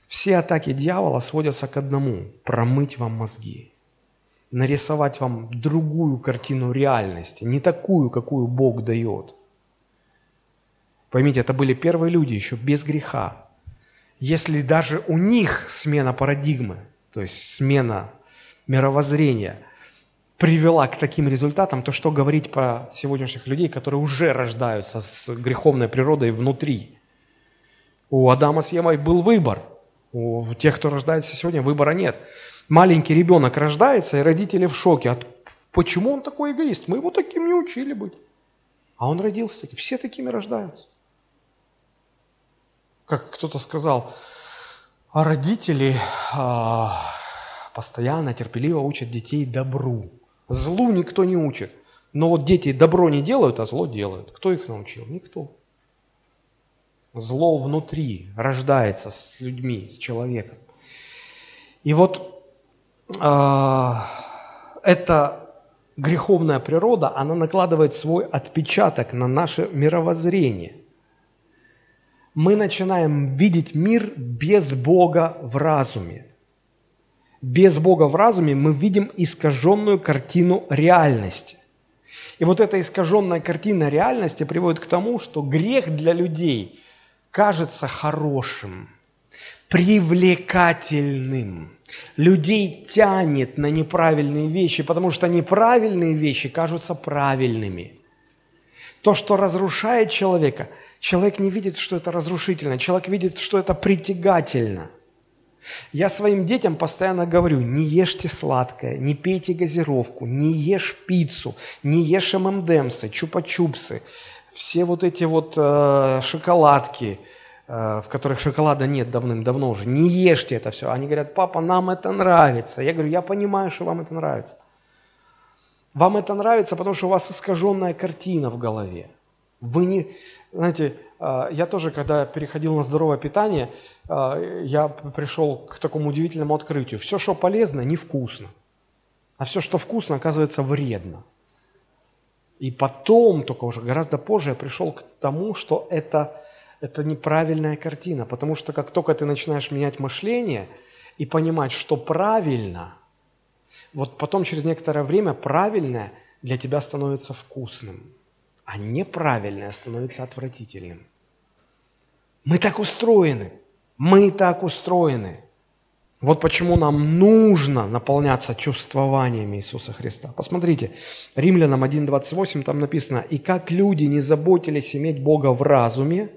Все атаки дьявола сводятся к одному – промыть вам мозги, нарисовать вам другую картину реальности, не такую, какую Бог дает. Поймите, это были первые люди еще без греха, если даже у них смена парадигмы, то есть смена мировоззрения привела к таким результатам, то что говорить про сегодняшних людей, которые уже рождаются с греховной природой внутри? У Адама с Евой был выбор. У тех, кто рождается сегодня, выбора нет. Маленький ребенок рождается, и родители в шоке. От... Почему он такой эгоист? Мы его таким не учили быть. А он родился таким. Все такими рождаются как кто-то сказал, а родители а, постоянно, терпеливо учат детей добру. Злу никто не учит. Но вот дети добро не делают, а зло делают. Кто их научил? Никто. Зло внутри рождается с людьми, с человеком. И вот э, эта греховная природа, она накладывает свой отпечаток на наше мировоззрение – мы начинаем видеть мир без Бога в разуме. Без Бога в разуме мы видим искаженную картину реальности. И вот эта искаженная картина реальности приводит к тому, что грех для людей кажется хорошим, привлекательным. Людей тянет на неправильные вещи, потому что неправильные вещи кажутся правильными. То, что разрушает человека, человек не видит, что это разрушительно, человек видит, что это притягательно. Я своим детям постоянно говорю, не ешьте сладкое, не пейте газировку, не ешь пиццу, не ешь ММДМсы, чупа-чупсы, все вот эти вот э, шоколадки, э, в которых шоколада нет давным-давно уже, не ешьте это все. Они говорят, папа, нам это нравится. Я говорю, я понимаю, что вам это нравится. Вам это нравится, потому что у вас искаженная картина в голове. Вы не, знаете, а, я тоже, когда переходил на здоровое питание, а, я пришел к такому удивительному открытию. Все, что полезно, невкусно. А все, что вкусно, оказывается вредно. И потом, только уже гораздо позже, я пришел к тому, что это, это неправильная картина. Потому что как только ты начинаешь менять мышление и понимать, что правильно, вот потом через некоторое время правильное для тебя становится вкусным а неправильное становится отвратительным. Мы так устроены. Мы так устроены. Вот почему нам нужно наполняться чувствованиями Иисуса Христа. Посмотрите, Римлянам 1.28 там написано, «И как люди не заботились иметь Бога в разуме,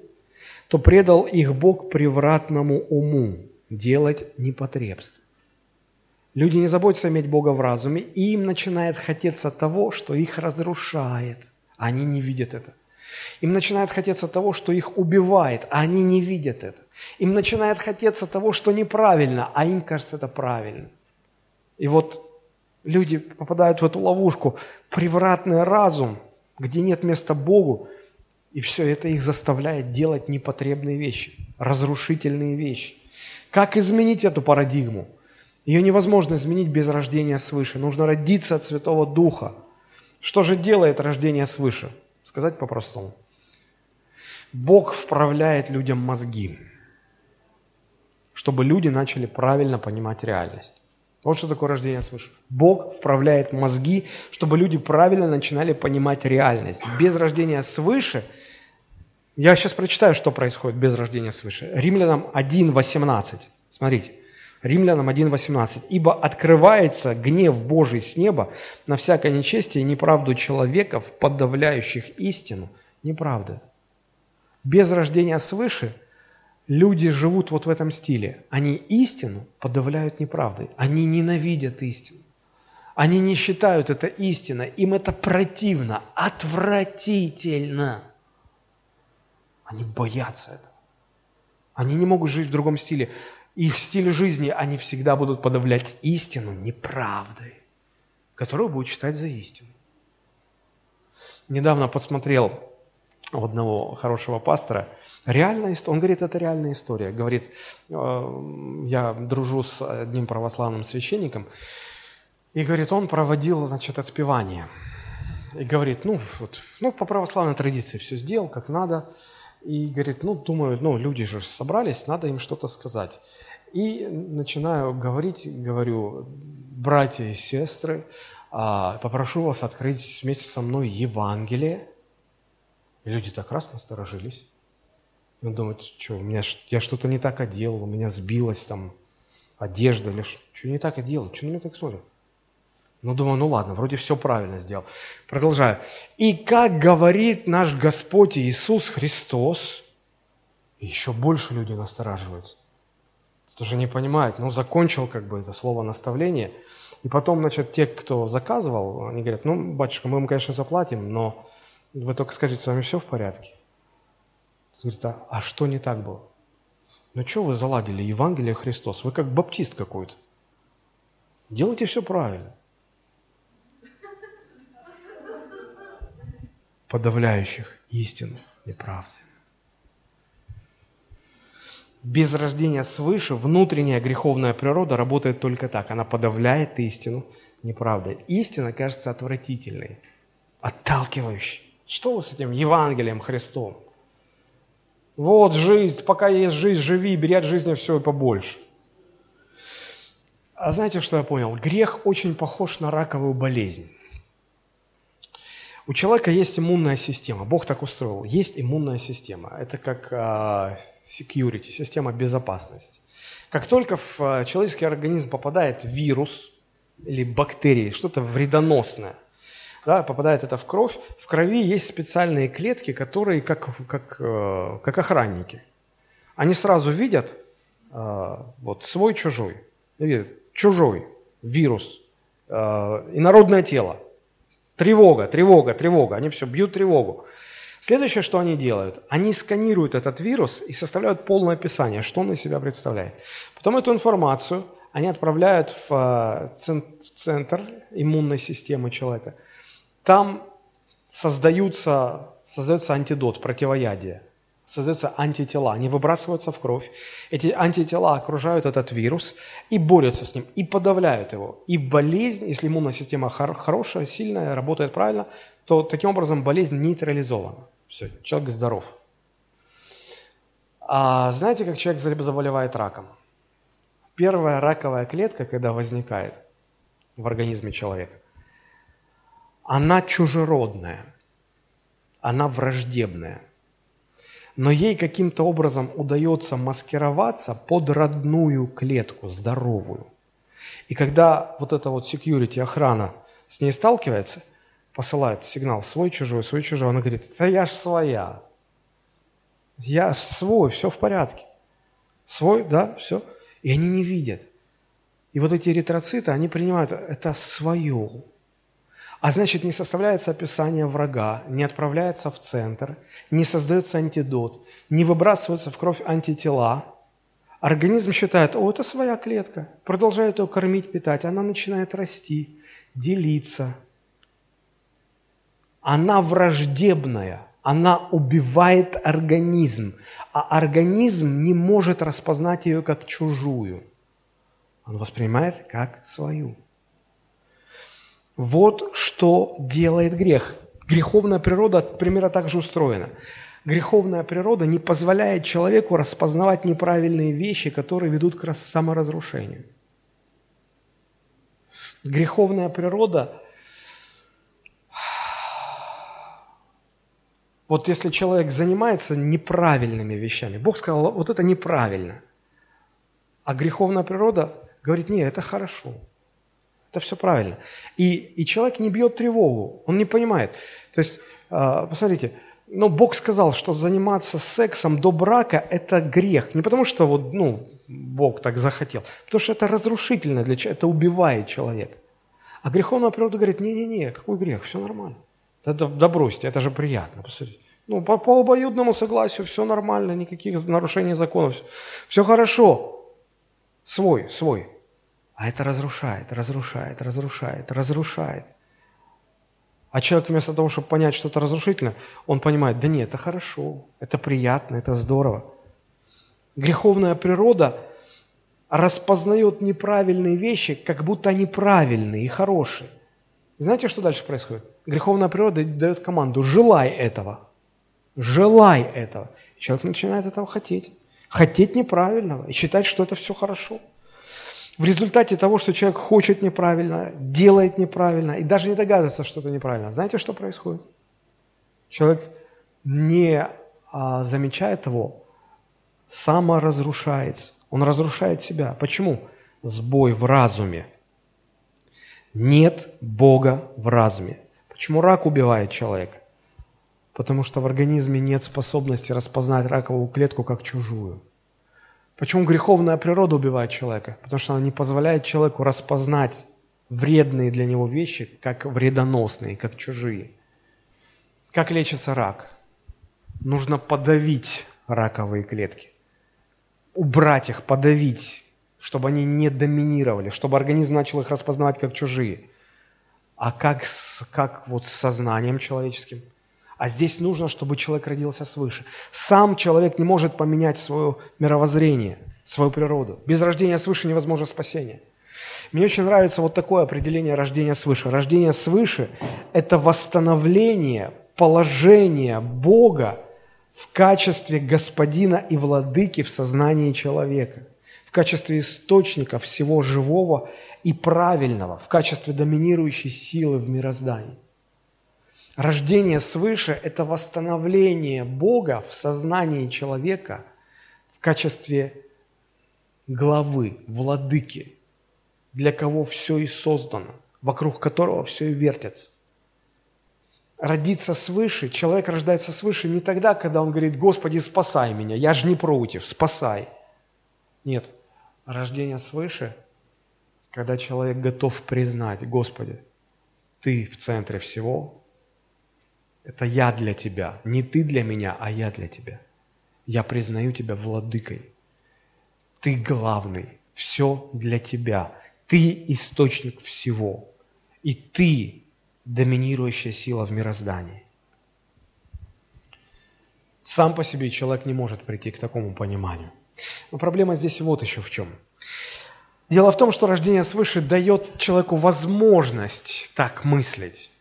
то предал их Бог превратному уму делать непотребство». Люди не заботятся иметь Бога в разуме, и им начинает хотеться того, что их разрушает – они не видят это. Им начинает хотеться того, что их убивает, а они не видят это. Им начинает хотеться того, что неправильно, а им кажется это правильно. И вот люди попадают в эту ловушку, превратный разум, где нет места Богу, и все это их заставляет делать непотребные вещи, разрушительные вещи. Как изменить эту парадигму? Ее невозможно изменить без рождения свыше. Нужно родиться от Святого Духа – что же делает рождение свыше? Сказать по-простому. Бог вправляет людям мозги, чтобы люди начали правильно понимать реальность. Вот что такое рождение свыше. Бог вправляет мозги, чтобы люди правильно начинали понимать реальность. Без рождения свыше, я сейчас прочитаю, что происходит без рождения свыше. Римлянам 1.18. Смотрите. Римлянам 1.18. «Ибо открывается гнев Божий с неба на всякое нечестие и неправду человеков, подавляющих истину». Неправда. Без рождения свыше люди живут вот в этом стиле. Они истину подавляют неправдой. Они ненавидят истину. Они не считают это истиной. Им это противно, отвратительно. Они боятся этого. Они не могут жить в другом стиле их стиль жизни, они всегда будут подавлять истину неправдой, которую будут считать за истину. Недавно посмотрел у одного хорошего пастора, реальная история, он говорит, это реальная история. Говорит, «Э, я дружу с одним православным священником, и говорит, он проводил, значит, отпевание. И говорит, ну, вот, ну, по православной традиции все сделал, как надо. И говорит, ну, думаю, ну, люди же собрались, надо им что-то сказать. И начинаю говорить, говорю, братья и сестры, а, попрошу вас открыть вместе со мной Евангелие. И люди так раз насторожились. Он думает, что, у меня, я что-то не так одел, у меня сбилась там одежда или что не так одел, что на меня так смотрят? Ну, думаю, ну ладно, вроде все правильно сделал. Продолжаю. И как говорит наш Господь Иисус Христос, еще больше люди настораживаются тоже не понимают, ну, закончил как бы это слово наставление. И потом, значит, те, кто заказывал, они говорят, ну, батюшка, мы вам, конечно, заплатим, но вы только скажите, с вами все в порядке? Говорит, а, а что не так было? Ну, что вы заладили Евангелие Христос? Вы как баптист какой-то. Делайте все правильно. Подавляющих истину неправды. Без рождения свыше внутренняя греховная природа работает только так. Она подавляет истину неправдой. Истина кажется отвратительной, отталкивающей. Что вы с этим Евангелием Христом? Вот жизнь, пока есть жизнь, живи, бери от жизни все и побольше. А знаете, что я понял? Грех очень похож на раковую болезнь. У человека есть иммунная система. Бог так устроил. Есть иммунная система. Это как uh, security, система безопасности. Как только в uh, человеческий организм попадает вирус или бактерии, что-то вредоносное, да, попадает это в кровь, в крови есть специальные клетки, которые как, как, uh, как охранники. Они сразу видят вот свой-чужой. Видят, чужой, вирус, инородное тело – Тревога, тревога, тревога. Они все бьют тревогу. Следующее, что они делают, они сканируют этот вирус и составляют полное описание, что он из себя представляет. Потом эту информацию они отправляют в э, центр иммунной системы человека. Там создаются, создается антидот, противоядие создаются антитела, они выбрасываются в кровь. Эти антитела окружают этот вирус и борются с ним, и подавляют его. И болезнь, если иммунная система хор- хорошая, сильная, работает правильно, то таким образом болезнь нейтрализована. Все, человек здоров. А знаете, как человек заболевает раком? Первая раковая клетка, когда возникает в организме человека, она чужеродная, она враждебная но ей каким-то образом удается маскироваться под родную клетку, здоровую. И когда вот эта вот security, охрана с ней сталкивается, посылает сигнал свой, чужой, свой, чужой, она говорит, да я ж своя, я свой, все в порядке. Свой, да, все. И они не видят. И вот эти эритроциты, они принимают это свое. А значит, не составляется описание врага, не отправляется в центр, не создается антидот, не выбрасываются в кровь антитела. Организм считает, о, это своя клетка, продолжает ее кормить, питать, она начинает расти, делиться. Она враждебная, она убивает организм, а организм не может распознать ее как чужую. Он воспринимает как свою. Вот что делает грех. Греховная природа примерно так же устроена. Греховная природа не позволяет человеку распознавать неправильные вещи, которые ведут к саморазрушению. Греховная природа Вот если человек занимается неправильными вещами, Бог сказал, вот это неправильно. А греховная природа говорит, нет, это хорошо. Это все правильно. И, и человек не бьет тревогу, он не понимает. То есть, э, посмотрите, но Бог сказал, что заниматься сексом до брака – это грех. Не потому, что вот, ну, Бог так захотел, потому что это разрушительно для человека, это убивает человека. А греховная природа говорит, не-не-не, какой грех, все нормально. Да, да, бросьте, это же приятно, посмотрите. Ну, по, по обоюдному согласию все нормально, никаких нарушений законов, все, все хорошо. Свой, свой. А это разрушает, разрушает, разрушает, разрушает. А человек вместо того, чтобы понять, что это разрушительно, он понимает, да нет, это хорошо, это приятно, это здорово. Греховная природа распознает неправильные вещи, как будто они правильные и хорошие. Знаете, что дальше происходит? Греховная природа дает команду «желай этого». Желай этого. человек начинает этого хотеть. Хотеть неправильного и считать, что это все хорошо – в результате того, что человек хочет неправильно, делает неправильно и даже не догадывается, что это неправильно, знаете, что происходит? Человек не а, замечает его, саморазрушается. Он разрушает себя. Почему? Сбой в разуме. Нет Бога в разуме. Почему рак убивает человека? Потому что в организме нет способности распознать раковую клетку как чужую. Почему греховная природа убивает человека? Потому что она не позволяет человеку распознать вредные для него вещи, как вредоносные, как чужие. Как лечится рак? Нужно подавить раковые клетки. Убрать их, подавить, чтобы они не доминировали, чтобы организм начал их распознавать как чужие. А как, с, как вот с сознанием человеческим – а здесь нужно, чтобы человек родился свыше. Сам человек не может поменять свое мировоззрение, свою природу. Без рождения свыше невозможно спасение. Мне очень нравится вот такое определение рождения свыше. Рождение свыше – это восстановление положения Бога в качестве господина и владыки в сознании человека, в качестве источника всего живого и правильного, в качестве доминирующей силы в мироздании. Рождение свыше – это восстановление Бога в сознании человека в качестве главы, владыки, для кого все и создано, вокруг которого все и вертится. Родиться свыше, человек рождается свыше не тогда, когда он говорит, Господи, спасай меня, я же не против, спасай. Нет, рождение свыше, когда человек готов признать, Господи, Ты в центре всего, это я для тебя. Не ты для меня, а я для тебя. Я признаю тебя владыкой. Ты главный. Все для тебя. Ты источник всего. И ты доминирующая сила в мироздании. Сам по себе человек не может прийти к такому пониманию. Но проблема здесь вот еще в чем. Дело в том, что рождение свыше дает человеку возможность так мыслить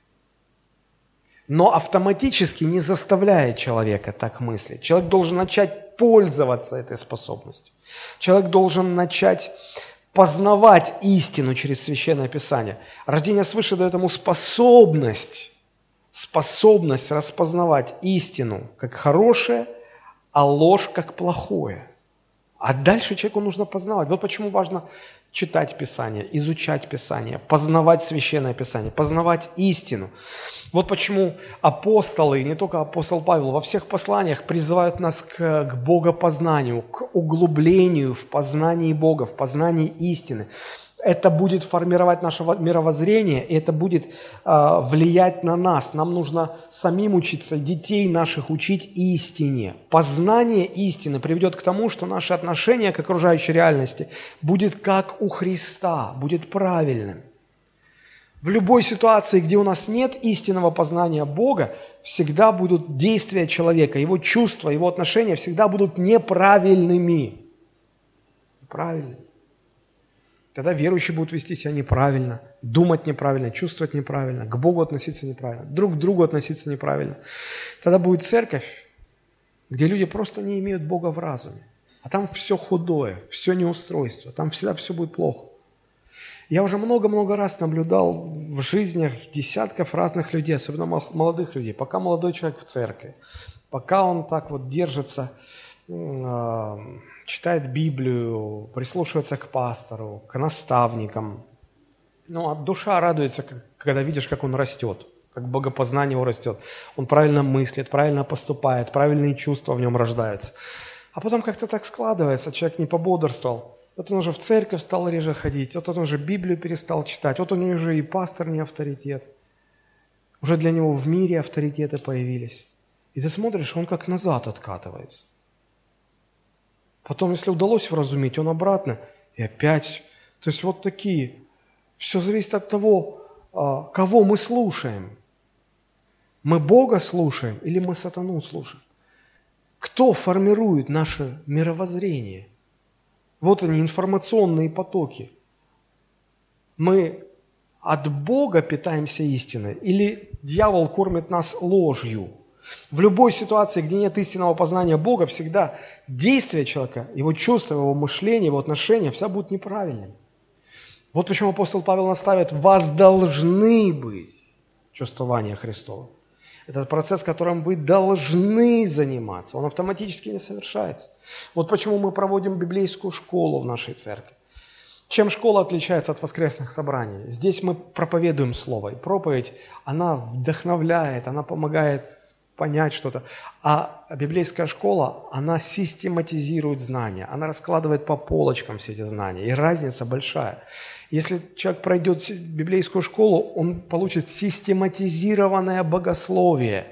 но автоматически не заставляет человека так мыслить. Человек должен начать пользоваться этой способностью. Человек должен начать познавать истину через Священное Писание. Рождение свыше дает ему способность, способность распознавать истину как хорошее, а ложь как плохое. А дальше человеку нужно познавать. Вот почему важно читать Писание, изучать Писание, познавать Священное Писание, познавать истину. Вот почему апостолы, и не только апостол Павел, во всех посланиях призывают нас к, к богопознанию, к углублению в познании Бога, в познании истины это будет формировать наше мировоззрение, и это будет э, влиять на нас. Нам нужно самим учиться, детей наших учить истине. Познание истины приведет к тому, что наше отношение к окружающей реальности будет как у Христа, будет правильным. В любой ситуации, где у нас нет истинного познания Бога, всегда будут действия человека, его чувства, его отношения всегда будут неправильными. Правильными. Тогда верующие будут вести себя неправильно, думать неправильно, чувствовать неправильно, к Богу относиться неправильно, друг к другу относиться неправильно. Тогда будет церковь, где люди просто не имеют Бога в разуме. А там все худое, все неустройство, там всегда все будет плохо. Я уже много-много раз наблюдал в жизнях десятков разных людей, особенно молодых людей. Пока молодой человек в церкви, пока он так вот держится а, читает Библию, прислушивается к пастору, к наставникам. Ну, а душа радуется, когда видишь, как он растет, как богопознание его растет. Он правильно мыслит, правильно поступает, правильные чувства в нем рождаются. А потом как-то так складывается, человек не пободрствовал. Вот он уже в церковь стал реже ходить, вот он уже Библию перестал читать, вот у него уже и пастор не авторитет. Уже для него в мире авторитеты появились. И ты смотришь, он как назад откатывается. Потом, если удалось вразумить, он обратно. И опять. То есть вот такие. Все зависит от того, а, кого мы слушаем. Мы Бога слушаем или мы сатану слушаем? Кто формирует наше мировоззрение? Вот они, информационные потоки. Мы от Бога питаемся истиной или дьявол кормит нас ложью? В любой ситуации, где нет истинного познания Бога, всегда действие человека, его чувства, его мышление, его отношения, вся будут неправильными. Вот почему апостол Павел наставит, вас должны быть чувствования Христова. Это процесс, которым вы должны заниматься. Он автоматически не совершается. Вот почему мы проводим библейскую школу в нашей церкви. Чем школа отличается от воскресных собраний? Здесь мы проповедуем Слово. И проповедь, она вдохновляет, она помогает понять что-то. А библейская школа, она систематизирует знания, она раскладывает по полочкам все эти знания, и разница большая. Если человек пройдет библейскую школу, он получит систематизированное богословие,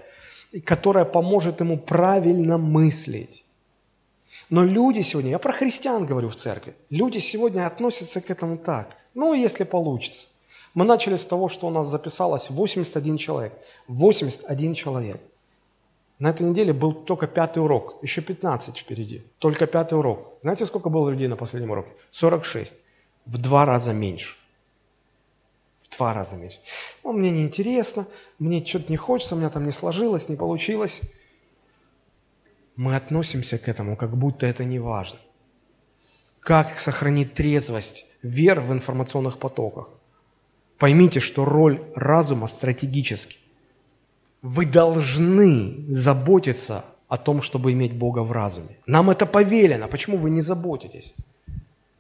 которое поможет ему правильно мыслить. Но люди сегодня, я про христиан говорю в церкви, люди сегодня относятся к этому так, ну, если получится. Мы начали с того, что у нас записалось 81 человек. 81 человек – на этой неделе был только пятый урок, еще 15 впереди, только пятый урок. Знаете, сколько было людей на последнем уроке? 46. В два раза меньше. В два раза меньше. Ну, мне не интересно, мне что-то не хочется, у меня там не сложилось, не получилось. Мы относимся к этому, как будто это не важно. Как сохранить трезвость, вер в информационных потоках? Поймите, что роль разума стратегически. Вы должны заботиться о том, чтобы иметь Бога в разуме. Нам это повелено. Почему вы не заботитесь?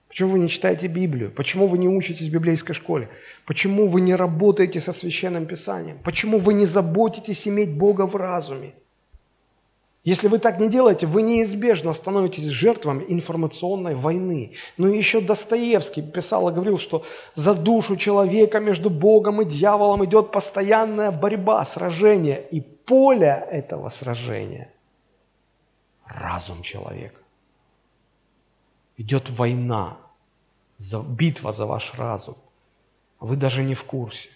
Почему вы не читаете Библию? Почему вы не учитесь в библейской школе? Почему вы не работаете со священным писанием? Почему вы не заботитесь иметь Бога в разуме? Если вы так не делаете, вы неизбежно становитесь жертвами информационной войны. Ну и еще Достоевский писал и говорил, что за душу человека между Богом и дьяволом идет постоянная борьба, сражение. И поле этого сражения – разум человека. Идет война, битва за ваш разум. Вы даже не в курсе.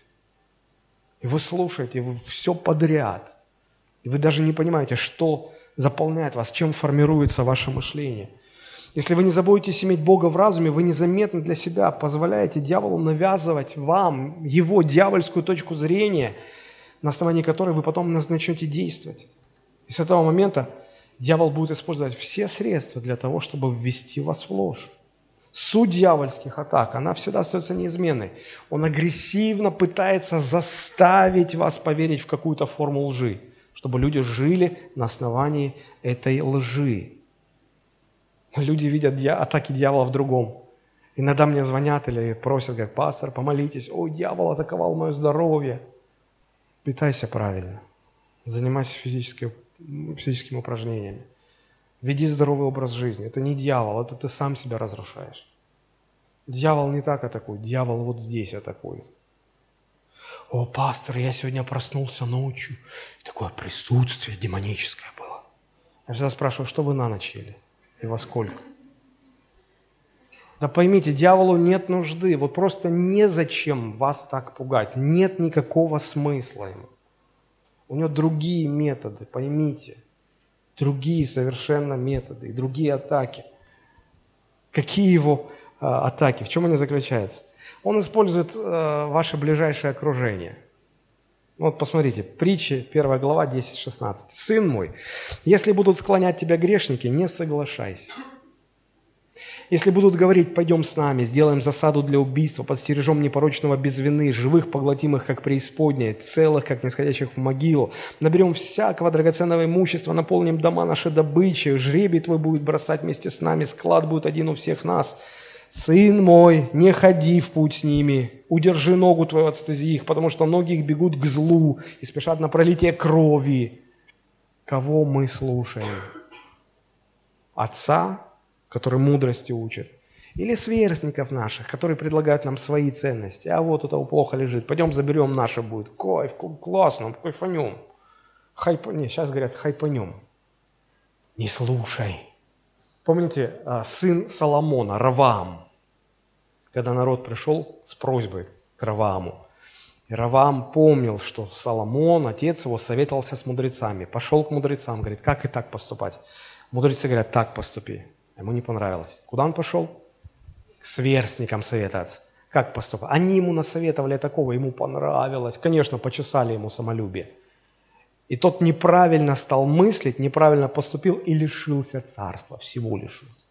И вы слушаете вы все подряд. И вы даже не понимаете, что заполняет вас, чем формируется ваше мышление. Если вы не заботитесь иметь Бога в разуме, вы незаметно для себя позволяете дьяволу навязывать вам его дьявольскую точку зрения, на основании которой вы потом начнете действовать. И с этого момента дьявол будет использовать все средства для того, чтобы ввести вас в ложь. Суть дьявольских атак, она всегда остается неизменной. Он агрессивно пытается заставить вас поверить в какую-то форму лжи чтобы люди жили на основании этой лжи. Люди видят атаки дьявола в другом. Иногда мне звонят или просят, говорят, пастор, помолитесь, о, дьявол атаковал мое здоровье. Питайся правильно, занимайся физическими, физическими упражнениями, веди здоровый образ жизни. Это не дьявол, это ты сам себя разрушаешь. Дьявол не так атакует, дьявол вот здесь атакует о, пастор, я сегодня проснулся ночью, и такое присутствие демоническое было. Я всегда спрашиваю, что вы на ночь ели и во сколько? Да поймите, дьяволу нет нужды, вот просто незачем вас так пугать, нет никакого смысла ему. У него другие методы, поймите, другие совершенно методы и другие атаки. Какие его э, атаки, в чем они заключаются? Он использует э, ваше ближайшее окружение. Вот посмотрите, притчи, 1 глава, 10-16. «Сын мой, если будут склонять тебя грешники, не соглашайся. Если будут говорить, пойдем с нами, сделаем засаду для убийства, подстережем непорочного без вины, живых поглотимых, как преисподнее, целых, как нисходящих в могилу, наберем всякого драгоценного имущества, наполним дома наши добычей, жребий твой будет бросать вместе с нами, склад будет один у всех нас». «Сын мой, не ходи в путь с ними, удержи ногу твою от стези их, потому что ноги их бегут к злу и спешат на пролитие крови». Кого мы слушаем? Отца, который мудрости учит, или сверстников наших, которые предлагают нам свои ценности. А вот того плохо лежит, пойдем заберем наше будет. Кайф, классно, кайфанем. Хайп... Не, сейчас говорят, хайпанем. Не слушай. Помните, а, сын Соломона, Раваам, когда народ пришел с просьбой к Равааму. И Раваам помнил, что Соломон, отец его, советовался с мудрецами. Пошел к мудрецам, говорит, как и так поступать? Мудрецы говорят, так поступи. Ему не понравилось. Куда он пошел? К сверстникам советоваться. Как поступать? Они ему насоветовали такого, ему понравилось. Конечно, почесали ему самолюбие. И тот неправильно стал мыслить, неправильно поступил и лишился царства, всего лишился.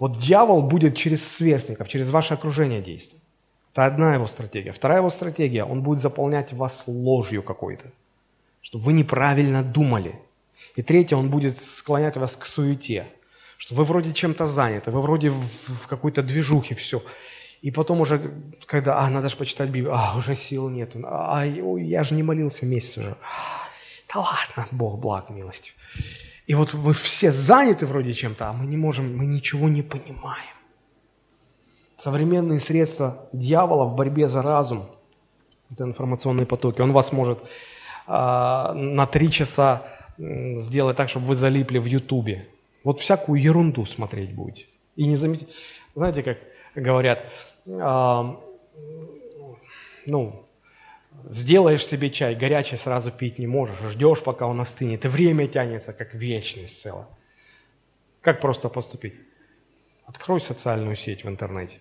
Вот дьявол будет через сверстников, через ваше окружение действовать. Это одна его стратегия. Вторая его стратегия, он будет заполнять вас ложью какой-то, чтобы вы неправильно думали. И третья, он будет склонять вас к суете, что вы вроде чем-то заняты, вы вроде в какой-то движухе все. И потом уже, когда, а, надо же почитать Библию, а, уже сил нету, а, я же не молился месяц уже. Да ладно, Бог благ, милостью. И вот вы все заняты вроде чем-то, а мы не можем, мы ничего не понимаем. Современные средства дьявола в борьбе за разум, это информационные потоки, он вас может а, на три часа сделать так, чтобы вы залипли в Ютубе. Вот всякую ерунду смотреть будете. И не заметить. Знаете, как говорят, ну, сделаешь себе чай, горячий сразу пить не можешь, ждешь, пока он остынет, и время тянется, как вечность целая. Как просто поступить? Открой социальную сеть в интернете.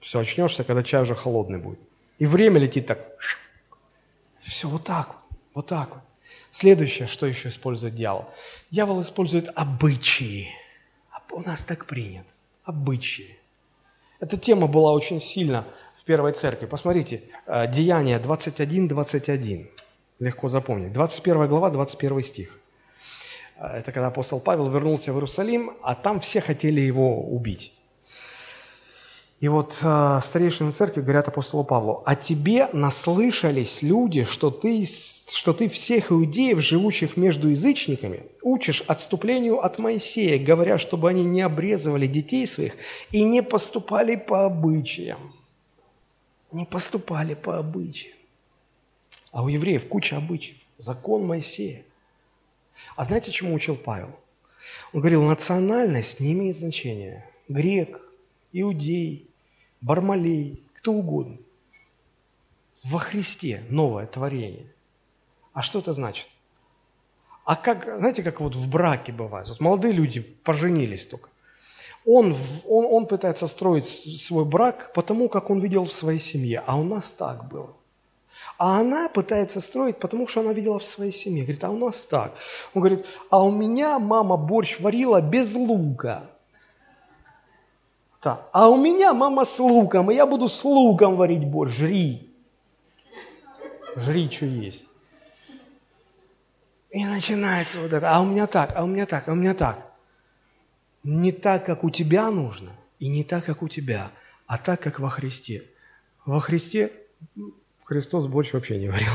Все, очнешься, когда чай уже холодный будет. И время летит так. Все, вот так вот, вот так вот. Следующее, что еще использует дьявол? Дьявол использует обычаи. У нас так принято. Обычаи. Эта тема была очень сильна в первой церкви. Посмотрите, э, Деяние 21-21. легко запомнить. 21 глава, 21 стих. Это когда апостол Павел вернулся в Иерусалим, а там все хотели его убить. И вот э, старейшины церкви говорят апостолу Павлу, «А тебе наслышались люди, что ты, что ты всех иудеев, живущих между язычниками, учишь отступлению от Моисея, говоря, чтобы они не обрезывали детей своих и не поступали по обычаям». Не поступали по обычаям. А у евреев куча обычаев. Закон Моисея. А знаете, чему учил Павел? Он говорил, национальность не имеет значения. Грек, иудей, Бармалей, кто угодно. Во Христе новое творение. А что это значит? А как, знаете, как вот в браке бывает? Вот молодые люди поженились только. Он, он, он пытается строить свой брак потому, как он видел в своей семье. А у нас так было. А она пытается строить, потому что она видела в своей семье. Говорит, а у нас так. Он говорит, а у меня мама борщ варила без лука. Так. А у меня мама с луком, и я буду с луком варить борщ. Жри. Жри, что есть. И начинается вот это. А у меня так, а у меня так, а у меня так. Не так, как у тебя нужно, и не так, как у тебя, а так, как во Христе. Во Христе Христос борщ вообще не варил.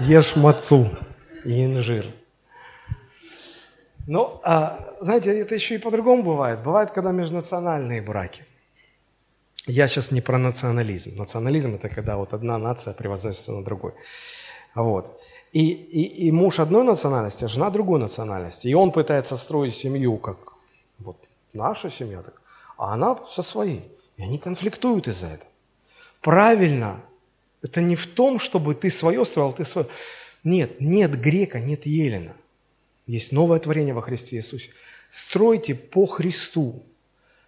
Ешь мацу и инжир. Ну, а, знаете, это еще и по-другому бывает. Бывает, когда межнациональные браки. Я сейчас не про национализм. Национализм – это когда вот одна нация превозносится на другой. Вот. И, и, и муж одной национальности, а жена другой национальности. И он пытается строить семью, как вот наша семья, так, а она со своей. И они конфликтуют из-за этого. Правильно. Это не в том, чтобы ты свое строил, ты свое. Нет, нет грека, нет елена. Есть новое творение во Христе Иисусе. Стройте по Христу.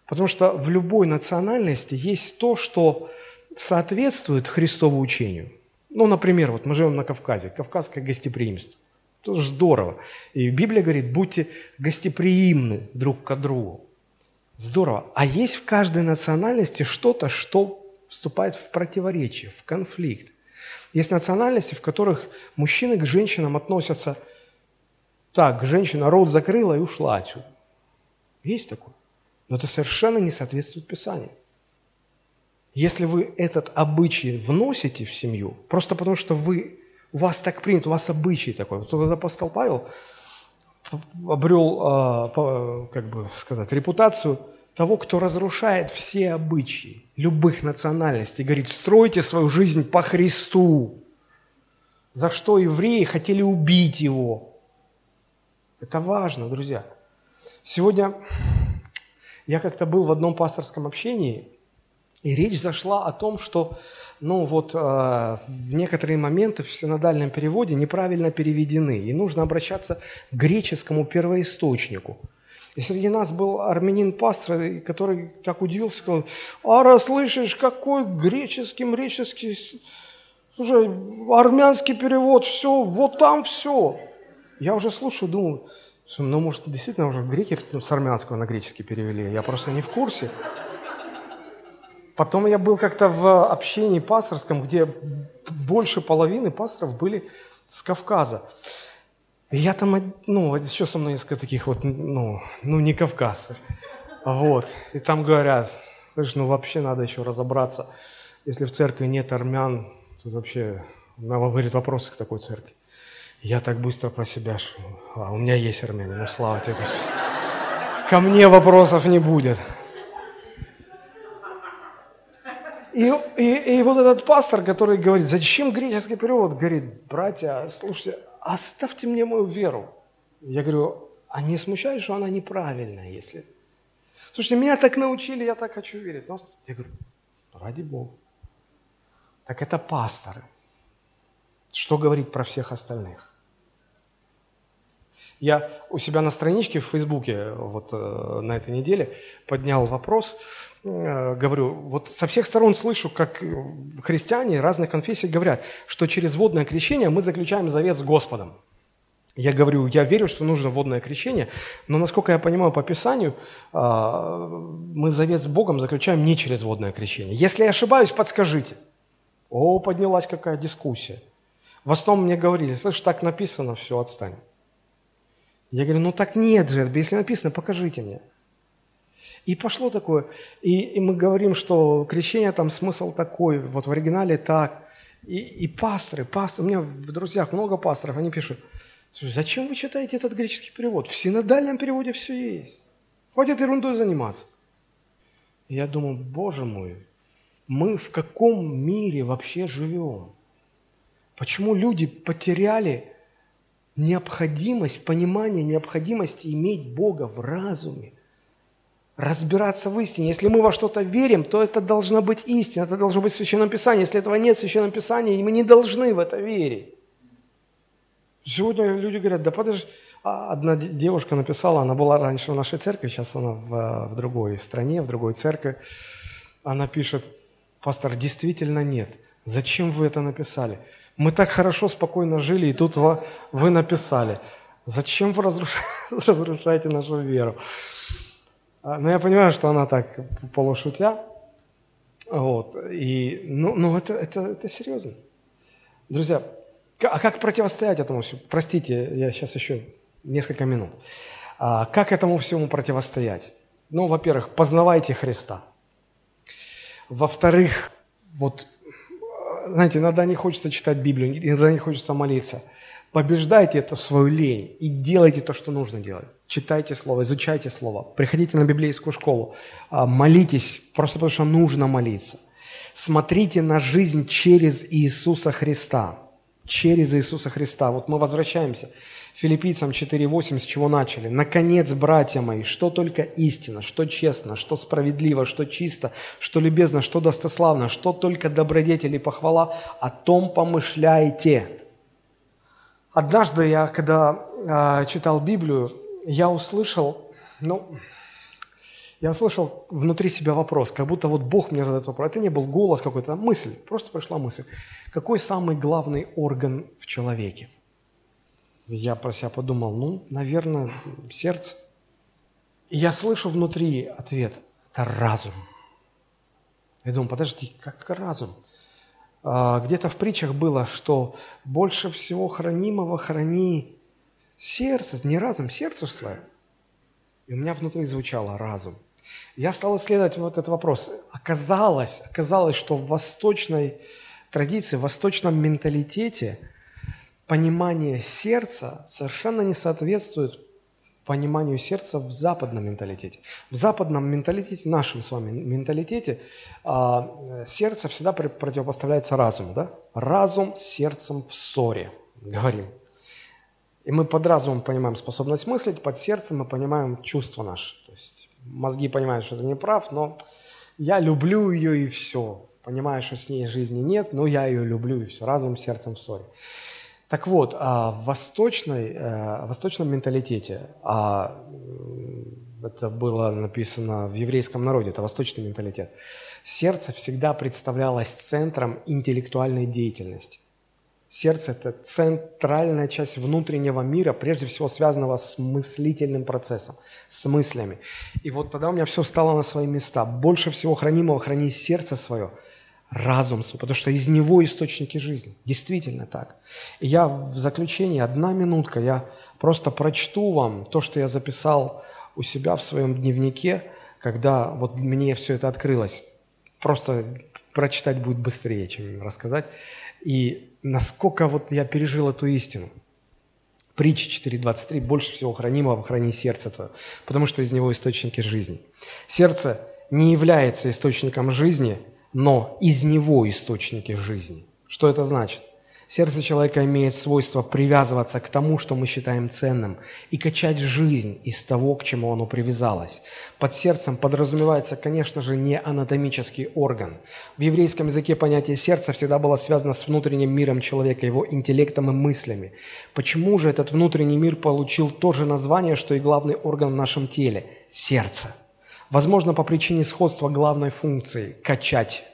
Потому что в любой национальности есть то, что соответствует Христову учению. Ну, например, вот мы живем на Кавказе, кавказское гостеприимство. Это здорово. И Библия говорит, будьте гостеприимны друг к другу. Здорово. А есть в каждой национальности что-то, что вступает в противоречие, в конфликт. Есть национальности, в которых мужчины к женщинам относятся – так, женщина рот закрыла и ушла отсюда. Есть такое. Но это совершенно не соответствует Писанию. Если вы этот обычай вносите в семью, просто потому что вы, у вас так принято, у вас обычай такой. Вот этот апостол Павел обрел, а, как бы сказать, репутацию того, кто разрушает все обычаи любых национальностей. Говорит, стройте свою жизнь по Христу. За что евреи хотели убить его. Это важно, друзья. Сегодня я как-то был в одном пасторском общении, и речь зашла о том, что ну вот, э, в некоторые моменты в синодальном переводе неправильно переведены, и нужно обращаться к греческому первоисточнику. И среди нас был армянин-пастор, который так удивился, сказал, «Ара, слышишь, какой греческий, греческий, слушай, армянский перевод, все, вот там все». Я уже слушаю, думаю, ну, может, действительно уже греки с армянского на греческий перевели. Я просто не в курсе. Потом я был как-то в общении пасторском, где больше половины пасторов были с Кавказа. И я там, ну, еще со мной несколько таких вот, ну, ну не кавказцы. Вот. И там говорят, слышь, ну вообще надо еще разобраться. Если в церкви нет армян, то вообще, надо говорит, вопросы к такой церкви. Я так быстро про себя, что а, у меня есть армяне, ну слава тебе, Господи. Ко мне вопросов не будет. И, и, и вот этот пастор, который говорит, зачем греческий перевод, говорит, братья, слушайте, оставьте мне мою веру. Я говорю, а не смущает, что она неправильная, если... Слушайте, меня так научили, я так хочу верить. Но, я говорю, ради Бога. Так это пасторы. Что говорить про всех остальных? Я у себя на страничке в Фейсбуке вот э, на этой неделе поднял вопрос, э, говорю, вот со всех сторон слышу, как христиане разных конфессий говорят, что через водное крещение мы заключаем завет с Господом. Я говорю, я верю, что нужно водное крещение, но, насколько я понимаю по Писанию, э, мы завет с Богом заключаем не через водное крещение. Если я ошибаюсь, подскажите. О, поднялась какая дискуссия. В основном мне говорили, слышь, так написано, все, отстань. Я говорю, ну так нет же, если написано, покажите мне. И пошло такое. И, и мы говорим, что крещение там смысл такой, вот в оригинале так. И, и пасторы, пасторы, у меня в друзьях много пасторов, они пишут, зачем вы читаете этот греческий перевод? В синодальном переводе все есть. Хватит ерундой заниматься. Я думаю, боже мой, мы в каком мире вообще живем? Почему люди потеряли необходимость, понимание необходимости иметь Бога в разуме? разбираться в истине. Если мы во что-то верим, то это должна быть истина, это должно быть в Священном Писании. Если этого нет в Священном Писании, мы не должны в это верить. Сегодня люди говорят, да подожди, а одна девушка написала, она была раньше в нашей церкви, сейчас она в, в другой стране, в другой церкви. Она пишет, пастор, действительно нет. Зачем вы это написали? Мы так хорошо, спокойно жили, и тут вы написали. Зачем вы разрушаете нашу веру? А, но я понимаю, что она так полушутя. Вот. И, ну, ну это, это, это серьезно. Друзья, а как противостоять этому всему? Простите, я сейчас еще несколько минут. А как этому всему противостоять? Ну, во-первых, познавайте Христа. Во-вторых, вот, знаете, иногда не хочется читать Библию, иногда не хочется молиться – Побеждайте эту свою лень и делайте то, что нужно делать. Читайте Слово, изучайте Слово, приходите на библейскую школу, а, молитесь, просто потому что нужно молиться. Смотрите на жизнь через Иисуса Христа. Через Иисуса Христа. Вот мы возвращаемся. Филиппийцам 4.8, с чего начали. «Наконец, братья мои, что только истина, что честно, что справедливо, что чисто, что любезно, что достославно, что только добродетель и похвала, о том помышляйте». Однажды я, когда э, читал Библию, я услышал, ну, я услышал внутри себя вопрос, как будто вот Бог мне задает вопрос. Это не был голос какой-то, а мысль, просто пришла мысль. Какой самый главный орган в человеке? Я про себя подумал, ну, наверное, сердце. И я слышу внутри ответ, это разум. Я думаю, подожди, как разум? А, где-то в притчах было, что больше всего хранимого храни сердце, не разум, сердце свое. И у меня внутри звучало разум. Я стал исследовать вот этот вопрос. Оказалось, оказалось, что в восточной традиции, в восточном менталитете понимание сердца совершенно не соответствует пониманию сердца в западном менталитете. В западном менталитете, нашем с вами менталитете, а, сердце всегда противопоставляется разуму. Да? Разум с сердцем в ссоре, говорим. И мы под разумом понимаем способность мыслить, под сердцем мы понимаем чувства наши. То есть мозги понимают, что это не прав, но я люблю ее и все. Понимаю, что с ней жизни нет, но я ее люблю и все. Разум с сердцем в ссоре. Так вот, а в, восточной, э, в восточном менталитете, а это было написано в еврейском народе, это восточный менталитет, сердце всегда представлялось центром интеллектуальной деятельности. Сердце – это центральная часть внутреннего мира, прежде всего связанного с мыслительным процессом, с мыслями. И вот тогда у меня все встало на свои места. Больше всего хранимого храни сердце свое – разум свой, потому что из него источники жизни. Действительно так. И я в заключении, одна минутка, я просто прочту вам то, что я записал у себя в своем дневнике, когда вот мне все это открылось. Просто прочитать будет быстрее, чем рассказать. И насколько вот я пережил эту истину. Притча 4.23. «Больше всего хранимого храни сердце твое, потому что из него источники жизни». Сердце не является источником жизни – но из него источники жизни. Что это значит? Сердце человека имеет свойство привязываться к тому, что мы считаем ценным, и качать жизнь из того, к чему оно привязалось. Под сердцем подразумевается, конечно же, не анатомический орган. В еврейском языке понятие сердца всегда было связано с внутренним миром человека, его интеллектом и мыслями. Почему же этот внутренний мир получил то же название, что и главный орган в нашем теле – сердце? Возможно, по причине сходства главной функции – качать.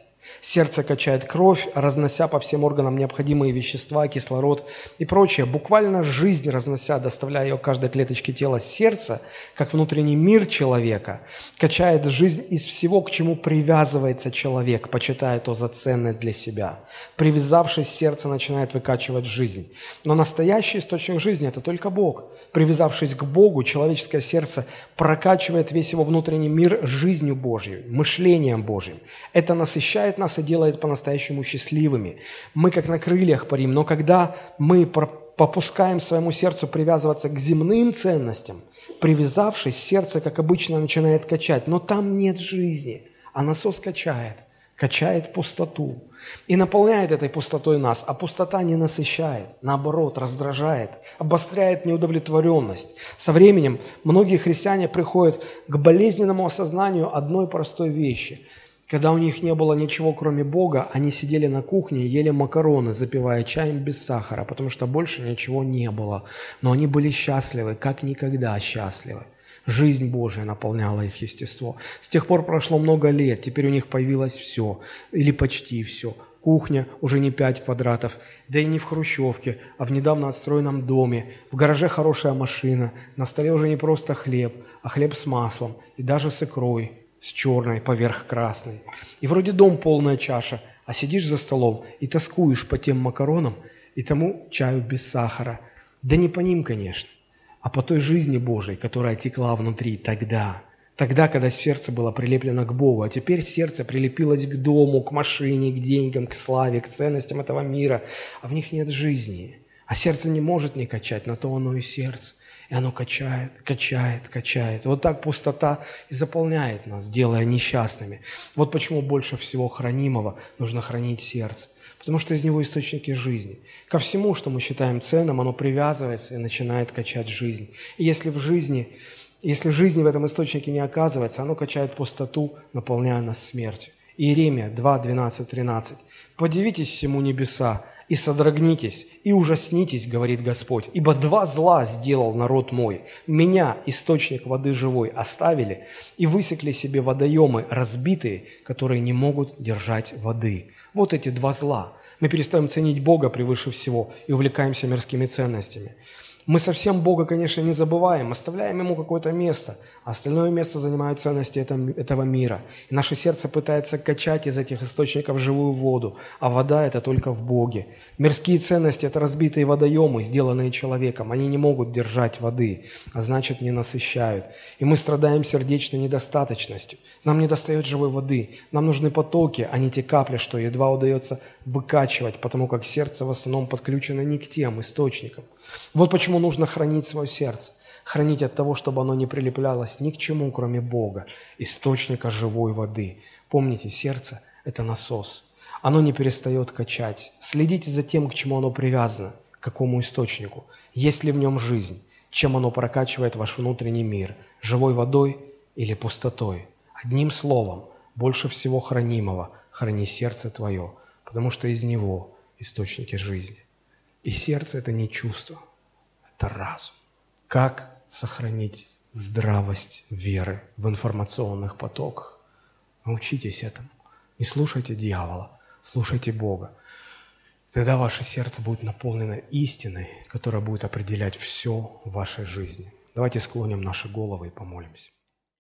Сердце качает кровь, разнося по всем органам необходимые вещества, кислород и прочее. Буквально жизнь разнося, доставляя ее каждой клеточке тела. Сердце, как внутренний мир человека, качает жизнь из всего, к чему привязывается человек, почитая то за ценность для себя. Привязавшись, сердце начинает выкачивать жизнь. Но настоящий источник жизни – это только Бог. Привязавшись к Богу, человеческое сердце прокачивает весь его внутренний мир жизнью Божьей, мышлением Божьим. Это насыщает нас и делает по-настоящему счастливыми. Мы как на крыльях парим, но когда мы попускаем своему сердцу привязываться к земным ценностям, привязавшись, сердце, как обычно, начинает качать, но там нет жизни, а насос качает, качает пустоту и наполняет этой пустотой нас, а пустота не насыщает, наоборот, раздражает, обостряет неудовлетворенность. Со временем многие христиане приходят к болезненному осознанию одной простой вещи. Когда у них не было ничего, кроме Бога, они сидели на кухне ели макароны, запивая чаем без сахара, потому что больше ничего не было. Но они были счастливы, как никогда счастливы. Жизнь Божия наполняла их естество. С тех пор прошло много лет, теперь у них появилось все, или почти все. Кухня уже не 5 квадратов, да и не в хрущевке, а в недавно отстроенном доме. В гараже хорошая машина, на столе уже не просто хлеб, а хлеб с маслом и даже с икрой, с черной поверх красной. И вроде дом полная чаша, а сидишь за столом и тоскуешь по тем макаронам и тому чаю без сахара. Да не по ним, конечно а по той жизни Божией, которая текла внутри тогда, тогда, когда сердце было прилеплено к Богу, а теперь сердце прилепилось к дому, к машине, к деньгам, к славе, к ценностям этого мира, а в них нет жизни. А сердце не может не качать, на то оно и сердце. И оно качает, качает, качает. Вот так пустота и заполняет нас, делая несчастными. Вот почему больше всего хранимого нужно хранить сердце потому что из него источники жизни. Ко всему, что мы считаем ценным, оно привязывается и начинает качать жизнь. И если в жизни, если жизни в этом источнике не оказывается, оно качает пустоту, наполняя нас смертью. Иеремия 2, 12, 13. «Подивитесь всему небеса, и содрогнитесь, и ужаснитесь, говорит Господь, ибо два зла сделал народ мой. Меня, источник воды живой, оставили и высекли себе водоемы разбитые, которые не могут держать воды. Вот эти два зла. Мы перестаем ценить Бога превыше всего и увлекаемся мирскими ценностями. Мы совсем Бога, конечно, не забываем, оставляем Ему какое-то место, а остальное место занимают ценности этого мира. И наше сердце пытается качать из этих источников живую воду, а вода – это только в Боге. Мирские ценности – это разбитые водоемы, сделанные человеком. Они не могут держать воды, а значит, не насыщают. И мы страдаем сердечной недостаточностью. Нам не достает живой воды. Нам нужны потоки, а не те капли, что едва удается выкачивать, потому как сердце в основном подключено не к тем источникам. Вот почему нужно хранить свое сердце. Хранить от того, чтобы оно не прилеплялось ни к чему, кроме Бога, источника живой воды. Помните, сердце – это насос. Оно не перестает качать. Следите за тем, к чему оно привязано, к какому источнику. Есть ли в нем жизнь? Чем оно прокачивает ваш внутренний мир? Живой водой или пустотой? Одним словом, больше всего хранимого храни сердце твое, потому что из него источники жизни. И сердце – это не чувство, это разум. Как сохранить здравость веры в информационных потоках? Научитесь этому. Не слушайте дьявола, слушайте Бога. Тогда ваше сердце будет наполнено истиной, которая будет определять все в вашей жизни. Давайте склоним наши головы и помолимся.